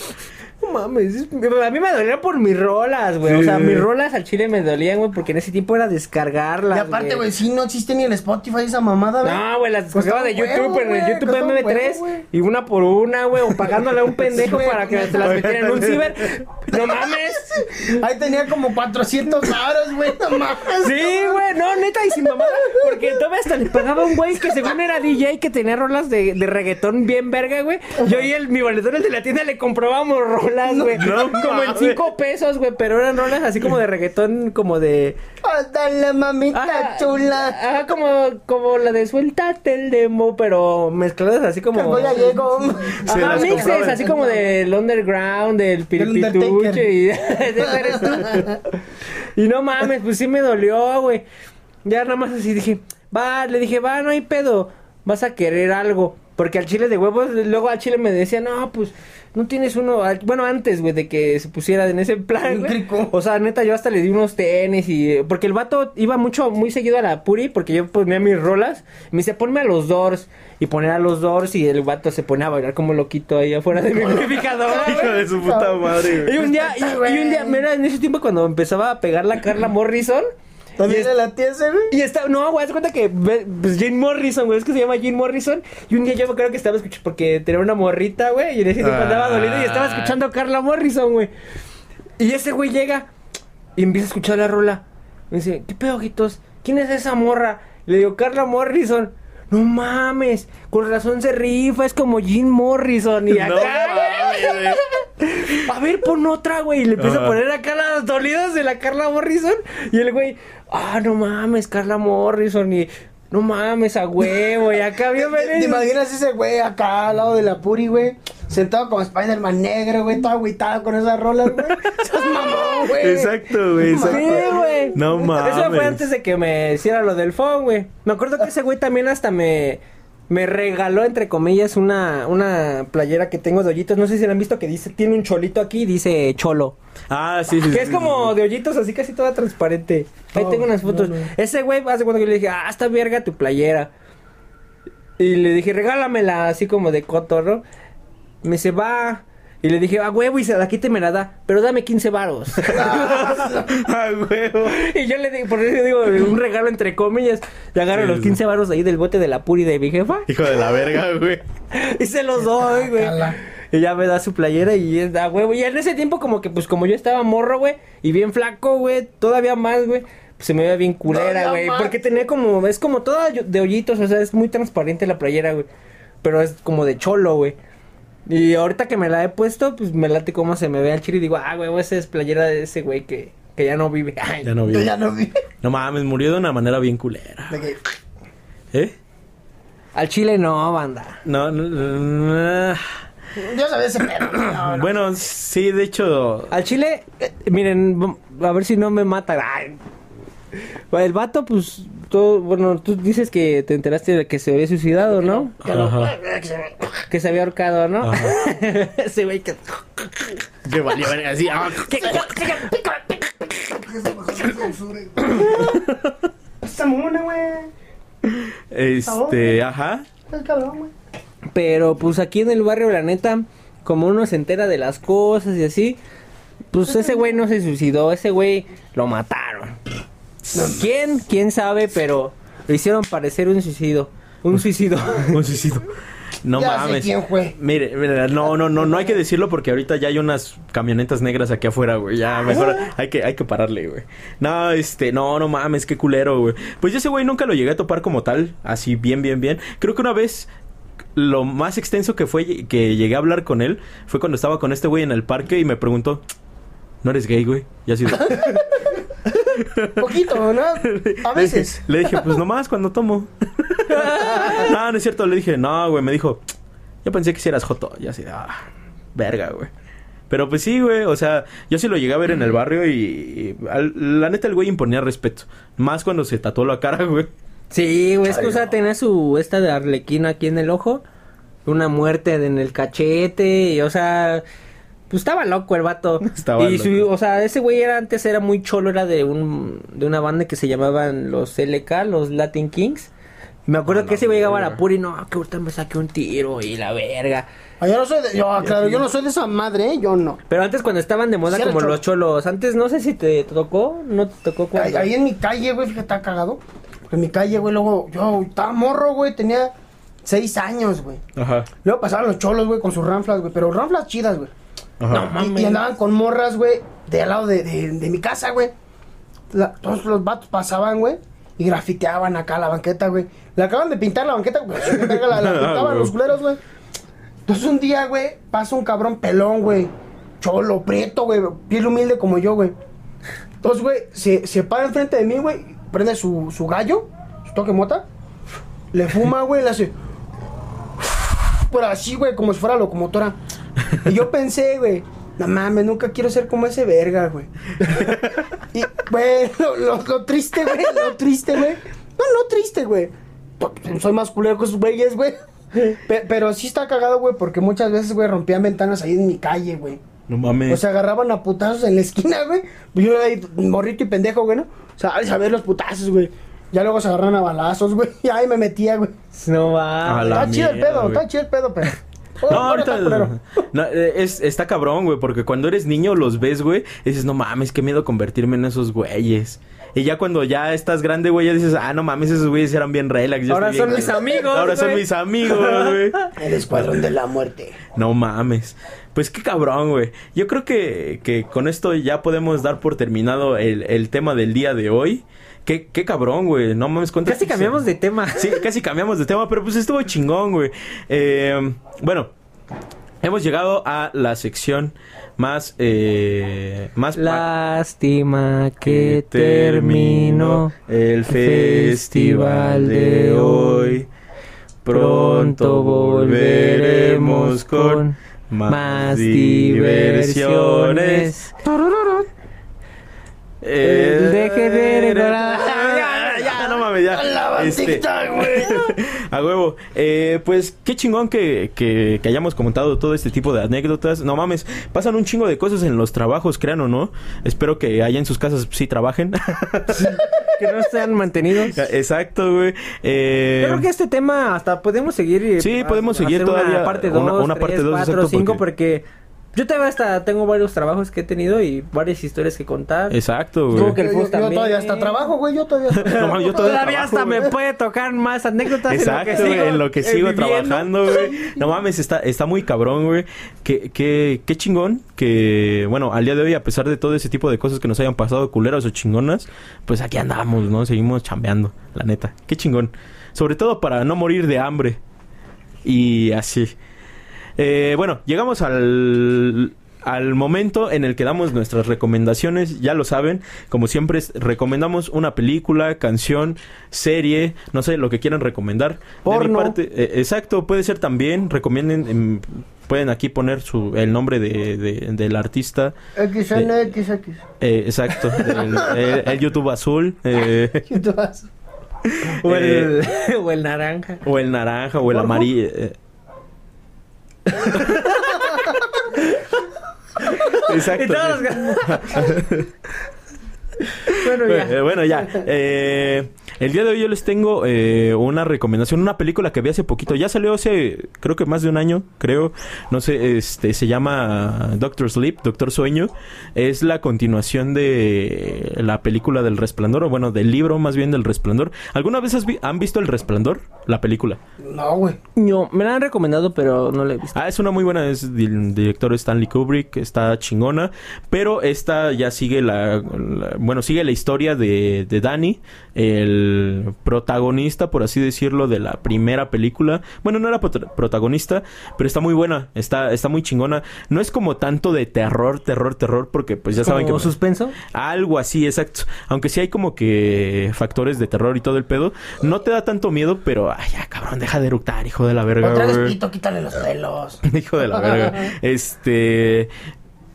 No mames, es- a mí me dolía por mis rolas, güey. O sea, mis rolas al chile me dolían, güey, porque en ese tiempo era descargarlas. Y aparte, güey, sí, no existe ni el Spotify esa mamada, güey. No, güey, las descargaba de YouTube, en el YouTube costaba un MB3 huevo, güey. y una por una, güey, o pagándole a un (laughs) pendejo Sí, para que se las metiera en un ciber. No mames. (laughs) Ahí tenía como 400 varos, güey, no mames. Sí, güey, no, neta, y sin mamada. Porque todavía hasta le pagaba a un güey que según era DJ que tenía rolas de, de reggaetón bien verga, güey. Yo y el, mi valedor, el de la tienda, le comprobábamos rolas, güey. no como en. 5 pesos, güey, pero eran rolas así como de reggaetón, como de. Dale, mamita Ajá, chula. Ajá, como, como la de suéltate el demo, pero mezcladas así como. Voy a llego. Se (laughs) Ajá, las mixes, compraba. así como del underground, del piripituche y. (laughs) Y no mames, pues sí me dolió, güey. Ya nada más así dije, va, le dije, va, no hay pedo, vas a querer algo. Porque al chile de huevos, luego al chile me decía, no, pues, no tienes uno, bueno, antes, güey, de que se pusiera en ese plan, güey. O sea, neta, yo hasta le di unos tenis y... Porque el vato iba mucho, muy seguido a la Puri, porque yo ponía mis rolas. Me dice, ponme a los Doors. Y ponía a los Doors y el vato se ponía a bailar como loquito ahí afuera de mi (laughs) amplificador, Hijo de su puta madre, Y güey. un día, y, y un día, mira, en ese tiempo cuando empezaba a pegar la Carla Morrison. También es- la tía ese, güey. y está, no, güey, haz cuenta que pues Jane Morrison, güey, es que se llama Jane Morrison. Y un día yo me acuerdo que estaba escuchando, porque tenía una morrita, güey, y en ese tiempo Ah. andaba dolido y estaba escuchando a Carla Morrison, güey. Y ese güey llega y empieza a escuchar la rola. Me dice, ¿qué pedo, ojitos? ¿Quién es esa morra? Le digo, Carla Morrison. No mames, con razón se rifa, es como Jim Morrison. Y (laughs) acá, No mames, güey. a ver, pon otra, güey. Y le empiezo Ajá. a poner acá las dolidas de la Carla Morrison. Y el güey, ah, no mames, Carla Morrison. Y no mames, a huevo. Y acá bien (laughs) ¿Te imaginas ese güey acá al lado de la Puri, güey? Sentado como Spider-Man negro, güey, todo agüitado con esas rolas, güey. (laughs) Estás mamón, güey. Exacto, güey. Sí, Exacto. güey. No mames. Eso fue antes de que me hiciera lo del phone, güey. Me acuerdo que ese güey también hasta me, me regaló, entre comillas, una, una playera que tengo de hoyitos. No sé si la han visto que dice, tiene un cholito aquí, dice cholo. Ah, sí, sí. Que sí, es sí, como sí. de hoyitos, así casi toda transparente. Ahí Oh, tengo unas fotos. no, no. Ese güey, hace cuando que le dije, ah, está verga tu playera. Y le dije, regálamela, así como de cotorro. Me dice, va. Y le dije, ah, huevo, y se la quita y me la da. Pero dame 15 varos. (laughs) Ah, huevo. y yo le digo, por eso digo, un regalo entre comillas. Y agarro Sí, los sí. 15 varos ahí del bote de la puri de mi jefa. Hijo de la verga, güey. (laughs) Y se los doy, güey. Y ya me da su playera y es da huevo. Y en ese tiempo, como que, pues, como yo estaba morro, güey, y bien flaco, güey, todavía más, güey. Pues se me veía bien culera, güey. Porque tenía como, es como toda de hoyitos, o sea, es muy transparente la playera, güey. Pero es como de cholo, güey. Y ahorita que me la he puesto, pues me late cómo se me ve al chile y digo, ah, güey, esa es playera de ese güey que, que ya no vive. (laughs) Ay, Ya no vi. Yo ya no mames, murió de una manera bien culera. De ¿Eh? Al chile no, banda. No, no, no. Yo sabía ese pedo. No, no. Bueno, sí, de hecho. Al chile, eh, miren, a ver si no me mata. Ay. El vato, pues, todo, bueno, tú dices que te enteraste de que se había suicidado, ¿no? Ajá. Que se había ahorcado, ¿no? (laughs) Ese güey que... Que valió verga así. ah. Esta mona, güey. Este, ajá. Es cabrón, güey. Pero, pues, aquí en el barrio, la neta, como uno se entera de las cosas y así, pues, ese güey no se suicidó, ese güey lo mataron. ¿Quién? ¿Quién sabe? Pero lo hicieron parecer un suicidio. Un suicidio. (laughs) Un suicidio. No Ya sé mames. quién fue. Mire, mire, no, no, no, no hay que decirlo porque ahorita ya hay unas camionetas negras aquí afuera, güey. Ya mejor hay que, hay que pararle, güey. No, este, no, no mames, qué culero, güey. Pues yo ese güey nunca lo llegué a topar como tal, así bien, bien, bien. Creo que una vez lo más extenso que fue que llegué a hablar con él fue cuando estaba con este güey en el parque y me preguntó, ¿no eres gay, güey? Y así (laughs) Poquito, ¿no? (laughs) A veces. Le dije, pues nomás cuando tomo. (laughs) no, no es cierto. Le dije, no, güey. Me dijo, yo pensé que si eras joto. Y así, ah, verga, güey. Pero pues sí, güey. O sea, yo sí lo llegué a ver en el barrio y, y al- la neta el güey imponía respeto. Más cuando se tatuó la cara, güey. Sí, güey, es que, o sea, no. tenía su, esta de arlequino aquí en el ojo, una muerte en el cachete, y, o sea, pues estaba loco el vato. (laughs) Estaba y su- loco. o sea, ese güey era antes era muy cholo, era de un, de una banda que se llamaban los LK, los Latin Kings. Y me acuerdo A que ese güey llegaba a la puri, no, que ahorita me saqué un tiro y la verga. Ah, Yo no soy de, yo, claro, yo no soy de esa madre, ¿eh? Yo no. Pero antes cuando estaban de moda Sí, como cholo. los cholos, antes no sé si te tocó, no te tocó Ahí, ahí en mi calle, güey, fíjate, está cagado. En mi calle, güey, luego, yo estaba morro, güey, tenía seis años, güey. Ajá. Luego pasaban los cholos, güey, con sus ranflas, güey, pero ranflas chidas, güey. Ajá. Y, y andaban con morras, güey, de al lado de, de, de mi casa, güey. La- todos los vatos pasaban, güey, y grafiteaban acá la banqueta, güey. Le acaban de pintar la banqueta, güey. (laughs) La, la pintaban güey. los culeros, güey. Entonces un día, güey, pasa un cabrón pelón, güey. Cholo, prieto, güey. Piel humilde como yo, güey. Entonces, güey, se, se para enfrente de mí, güey. Prende su, su gallo, su toque mota. Le fuma, güey, le hace. Pero así, güey, como si fuera locomotora. Y yo pensé, güey, no mames, nunca quiero ser como ese verga, güey. Y, güey, lo, lo- lo triste, güey, lo triste, güey. No, no triste, güey. Soy más culero que esos güeyes, güey. Pe- pero sí está cagado, güey, porque muchas veces, güey, rompían ventanas ahí en mi calle, güey. No mames. O sea, agarraban a putazos en la esquina, güey. Yo era ahí morrito y pendejo, güey, ¿no? O sea, a ver los putazos, güey. Ya luego se agarran a balazos, güey. (laughs) Y ahí me metía, güey. No la Está chido el pedo, está chido el pedo, pero. No, Ahora ahorita (laughs) no, eh, es, está cabrón, güey, porque cuando eres niño los ves, güey, y dices, no mames, qué miedo convertirme en esos güeyes. Y ya cuando ya estás grande, güey, ya dices, ah, no mames, esos güeyes eran bien relax. yo Ahora son bien- mis amigos, Ahora son mis amigos, güey. (laughs) El escuadrón de la muerte. No mames. Pues qué cabrón, güey. Yo creo que, que con esto ya podemos dar por terminado el, el tema del día de hoy. Qué, qué cabrón, güey. No mames, Casi cambiamos de tema. Sí, casi cambiamos de tema, pero pues estuvo chingón, güey. Eh, bueno, hemos llegado a la sección más, eh, más Lástima que terminó el festival de hoy. Pronto volveremos con más diversiones. Eh, Deje de recordar. (laughs) ya, ya, no mames, ya. Este, güey. (laughs) a huevo. Eh, pues qué chingón que, que, que hayamos comentado todo este tipo de anécdotas. No mames, pasan un chingo de cosas en los trabajos, crean o no. Espero que allá en sus casas sí trabajen. (laughs) Que no sean mantenidos. (laughs) Exacto, güey. Eh, creo que este tema hasta podemos seguir. y- Sí, a- podemos seguir todavía Una parte una- 2, una parte dos, 4, exacto, 5, porque- porque... Yo todavía hasta tengo varios trabajos que he tenido y varias historias que contar. Exacto, güey. Que el Yo, yo también. todavía hasta trabajo, güey. Yo todavía. No mames, yo todavía Todavía trabajo, hasta me puede tocar más anécdotas Exacto, en lo que güey, sigo, en lo que eh, sigo trabajando, güey. No mames, está, está muy cabrón, güey. Qué, qué, qué chingón que, bueno, al día de hoy, a pesar de todo ese tipo de cosas que nos hayan pasado, culeras o chingonas, pues aquí andamos, ¿no? Seguimos chambeando, la neta. Qué chingón. Sobre todo para no morir de hambre. Y así. Eh, bueno, llegamos al, al momento en el que damos nuestras recomendaciones. Ya lo saben, como siempre, es- recomendamos una película, canción, serie, no sé, lo que quieran recomendar. De mi parte, eh, exacto, puede ser también. Recomienden, em, pueden aquí poner su, el nombre de, de- del artista. XNXX. Eh, exacto, el, el- el YouTube azul. eh, ¿Qué te vas? O el, o el naranja. o el naranja, o el amarillo. (laughs) Exacto. Y todos los- (laughs) bueno, ya. Bueno, ya. Eh, el día de hoy yo les tengo eh, una recomendación, una película que vi hace poquito. Ya salió hace, creo que más de un año, creo. No sé, este, se llama Doctor Sleep, Doctor Sueño. Es la continuación de la película del Resplandor, o bueno, del libro más bien del Resplandor. ¿Alguna vez has vi- han visto El Resplandor? La película. No, güey. No, me la han recomendado, pero no la he visto. Ah, es una muy buena, es del director Stanley Kubrick, está chingona, pero esta ya sigue la, la- bueno, sigue la historia de, de Danny, el protagonista, por así decirlo, de la primera película. Bueno, no era prota- protagonista, pero está muy buena, está, está muy chingona. No es como tanto de terror, terror, terror, porque pues ya saben que... ¿Como suspenso? Algo así, exacto. Aunque sí hay como que factores de terror y todo el pedo. No te da tanto miedo, pero... Ay, ya, cabrón, deja de eructar, hijo de la verga. No traes pito, quítale los pelos. (laughs) Hijo de la verga. (laughs) Este.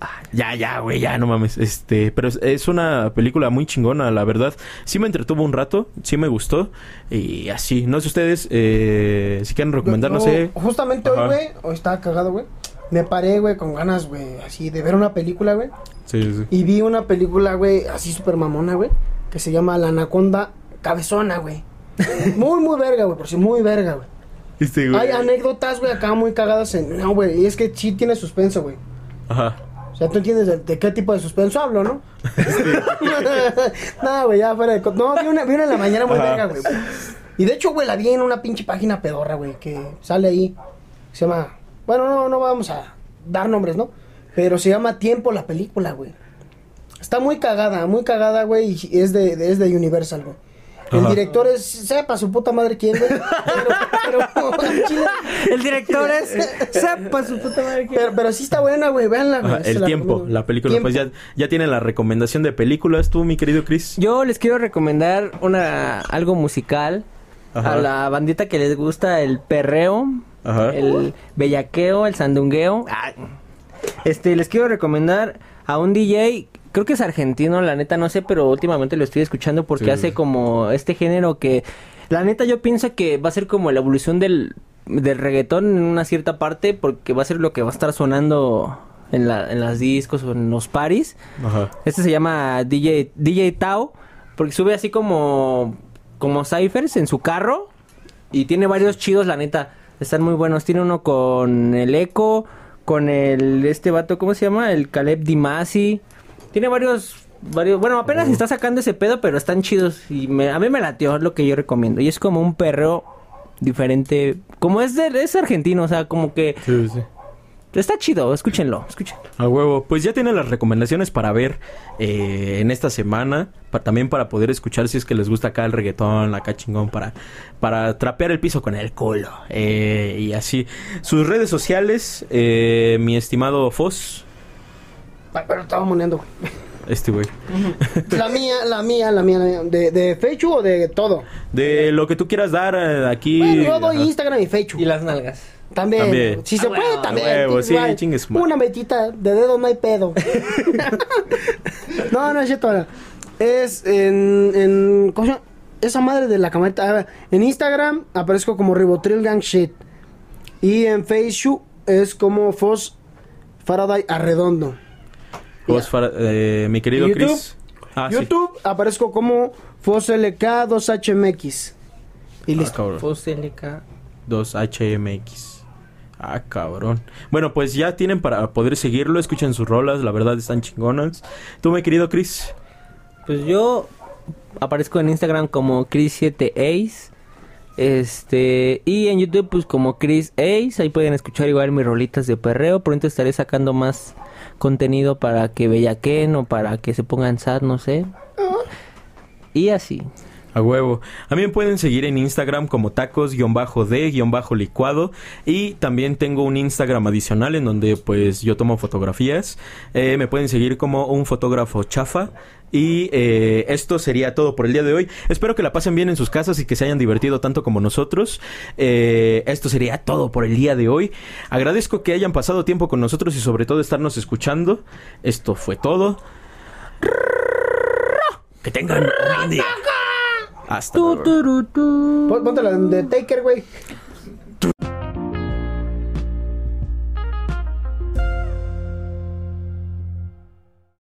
Ah, Ya, ya, güey, ya, no mames. Este, pero es, es una película muy chingona, la verdad. Sí me entretuvo un rato, sí me gustó. Y así, no sé ustedes, eh, si quieren recomendar, no, sé. Justamente Ajá. hoy, güey, hoy estaba cagado, güey. Me paré, güey, con ganas, güey, así de ver una película, güey. Sí, sí. Y vi una película, güey, así súper mamona, güey. Que se llama La Anaconda Cabezona, güey. (laughs) Muy, muy verga, güey, por si muy verga, güey. Este, güey. Hay anécdotas, güey, acá muy cagadas en... No, güey, y es que sí tiene suspenso, güey. Ajá. O sea, tú entiendes de, de qué tipo de suspenso hablo, ¿no? (laughs) no, güey, ya fuera de... No, vi una, vi una en la mañana muy verga, güey. Y de hecho, güey, la vi en una pinche página pedorra, güey, que sale ahí. Se llama... Bueno, no, no vamos a dar nombres, ¿no? Pero se llama Tiempo la película, güey. Está muy cagada, muy cagada, güey, y es de, de- es de Universal, güey. El Ajá. director es, sepa su puta madre quién, güey. Pero, pero, (laughs) El director es... Sepa su puta madre que- pero, pero sí está buena, güey, véanla, güey. El la tiempo, recomiendo. la película. Tiempo. Pues ya, ya tienen la recomendación de películas, tú, mi querido Chris. Yo les quiero recomendar una algo musical Ajá. a la bandita que les gusta el perreo, Ajá. el bellaqueo, el sandungueo. Ah, Este, les quiero recomendar a un DJ, creo que es argentino, la neta no sé, pero últimamente lo estoy escuchando porque Sí. hace como este género que la neta yo pienso que va a ser como la evolución del del reggaetón en una cierta parte porque va a ser lo que va a estar sonando en la en las discos o en los paris. Ajá. Este se llama DJ, DJ Tao, porque sube así como, como ciphers en su carro y tiene varios chidos, la neta. Están muy buenos. Tiene uno con el Eco, con el, este vato, ¿cómo se llama? El Caleb Dimasi. Tiene varios, varios, bueno, apenas está sacando ese pedo, pero están chidos. Y me- a mí me latió, es lo que yo recomiendo. Y es como un perreo diferente, como es de, es argentino, o sea, como que Sí, sí. Está chido, escúchenlo, escúchenlo. A huevo. Pues ya tienen las recomendaciones para ver eh, en esta semana. pa- también para poder escuchar si es que les gusta acá el reggaetón, acá chingón, para, para trapear el piso con el culo. Eh, y así. Sus redes sociales, eh, mi estimado Foss. Pero estaba moneando, güey. Este güey. La mía, la mía, la mía, la mía. ¿De, de Fechu o de todo? De lo que tú quieras dar eh, aquí. Bueno, yo doy ajá. Instagram y Fechu. Y las nalgas. También. También. Si se Ah, puede, también. huevo, sí, Igual. chingue su madre. Una metita de dedo no hay pedo. (laughs) no, no es cierto. no. Es en, en. ¿Cómo se llama? Esa madre de la camarita. a ver, En Instagram aparezco como Ribotril Gang Shit. Y en Facebook es como Foss Faraday Arredondo. Vos, Fara- eh, mi querido ¿Y YouTube? Chris. Ah, sí. YouTube aparezco como Foss LK2HMX. Y Ah, listo. cabrón. Foselica. 2HMX. Ah, cabrón. Bueno, pues ya tienen para poder seguirlo. Escuchen sus rolas, la verdad están chingonas. Tú, mi querido Chris. Pues yo aparezco en Instagram como Chris7Ace. Este, y en YouTube pues como Chris Ace, ahí pueden escuchar igual mis rolitas de perreo, pronto estaré sacando más contenido para que bellaquen o para que se pongan sad, no sé. Y así. A huevo. Me pueden seguir en Instagram como tacos-de-licuado. Y también tengo un Instagram adicional en donde pues yo tomo fotografías. Eh, me pueden seguir como un fotógrafo chafa. Y eh, esto sería todo por el día de hoy. Espero que la pasen bien en sus casas y que se hayan divertido tanto como nosotros. Eh, esto sería todo por el día de hoy. Agradezco que hayan pasado tiempo con nosotros y sobre todo estarnos escuchando. Esto fue todo. Que tengan un buen día. Hasta luego. Pon- Ponte la de Taker, güey.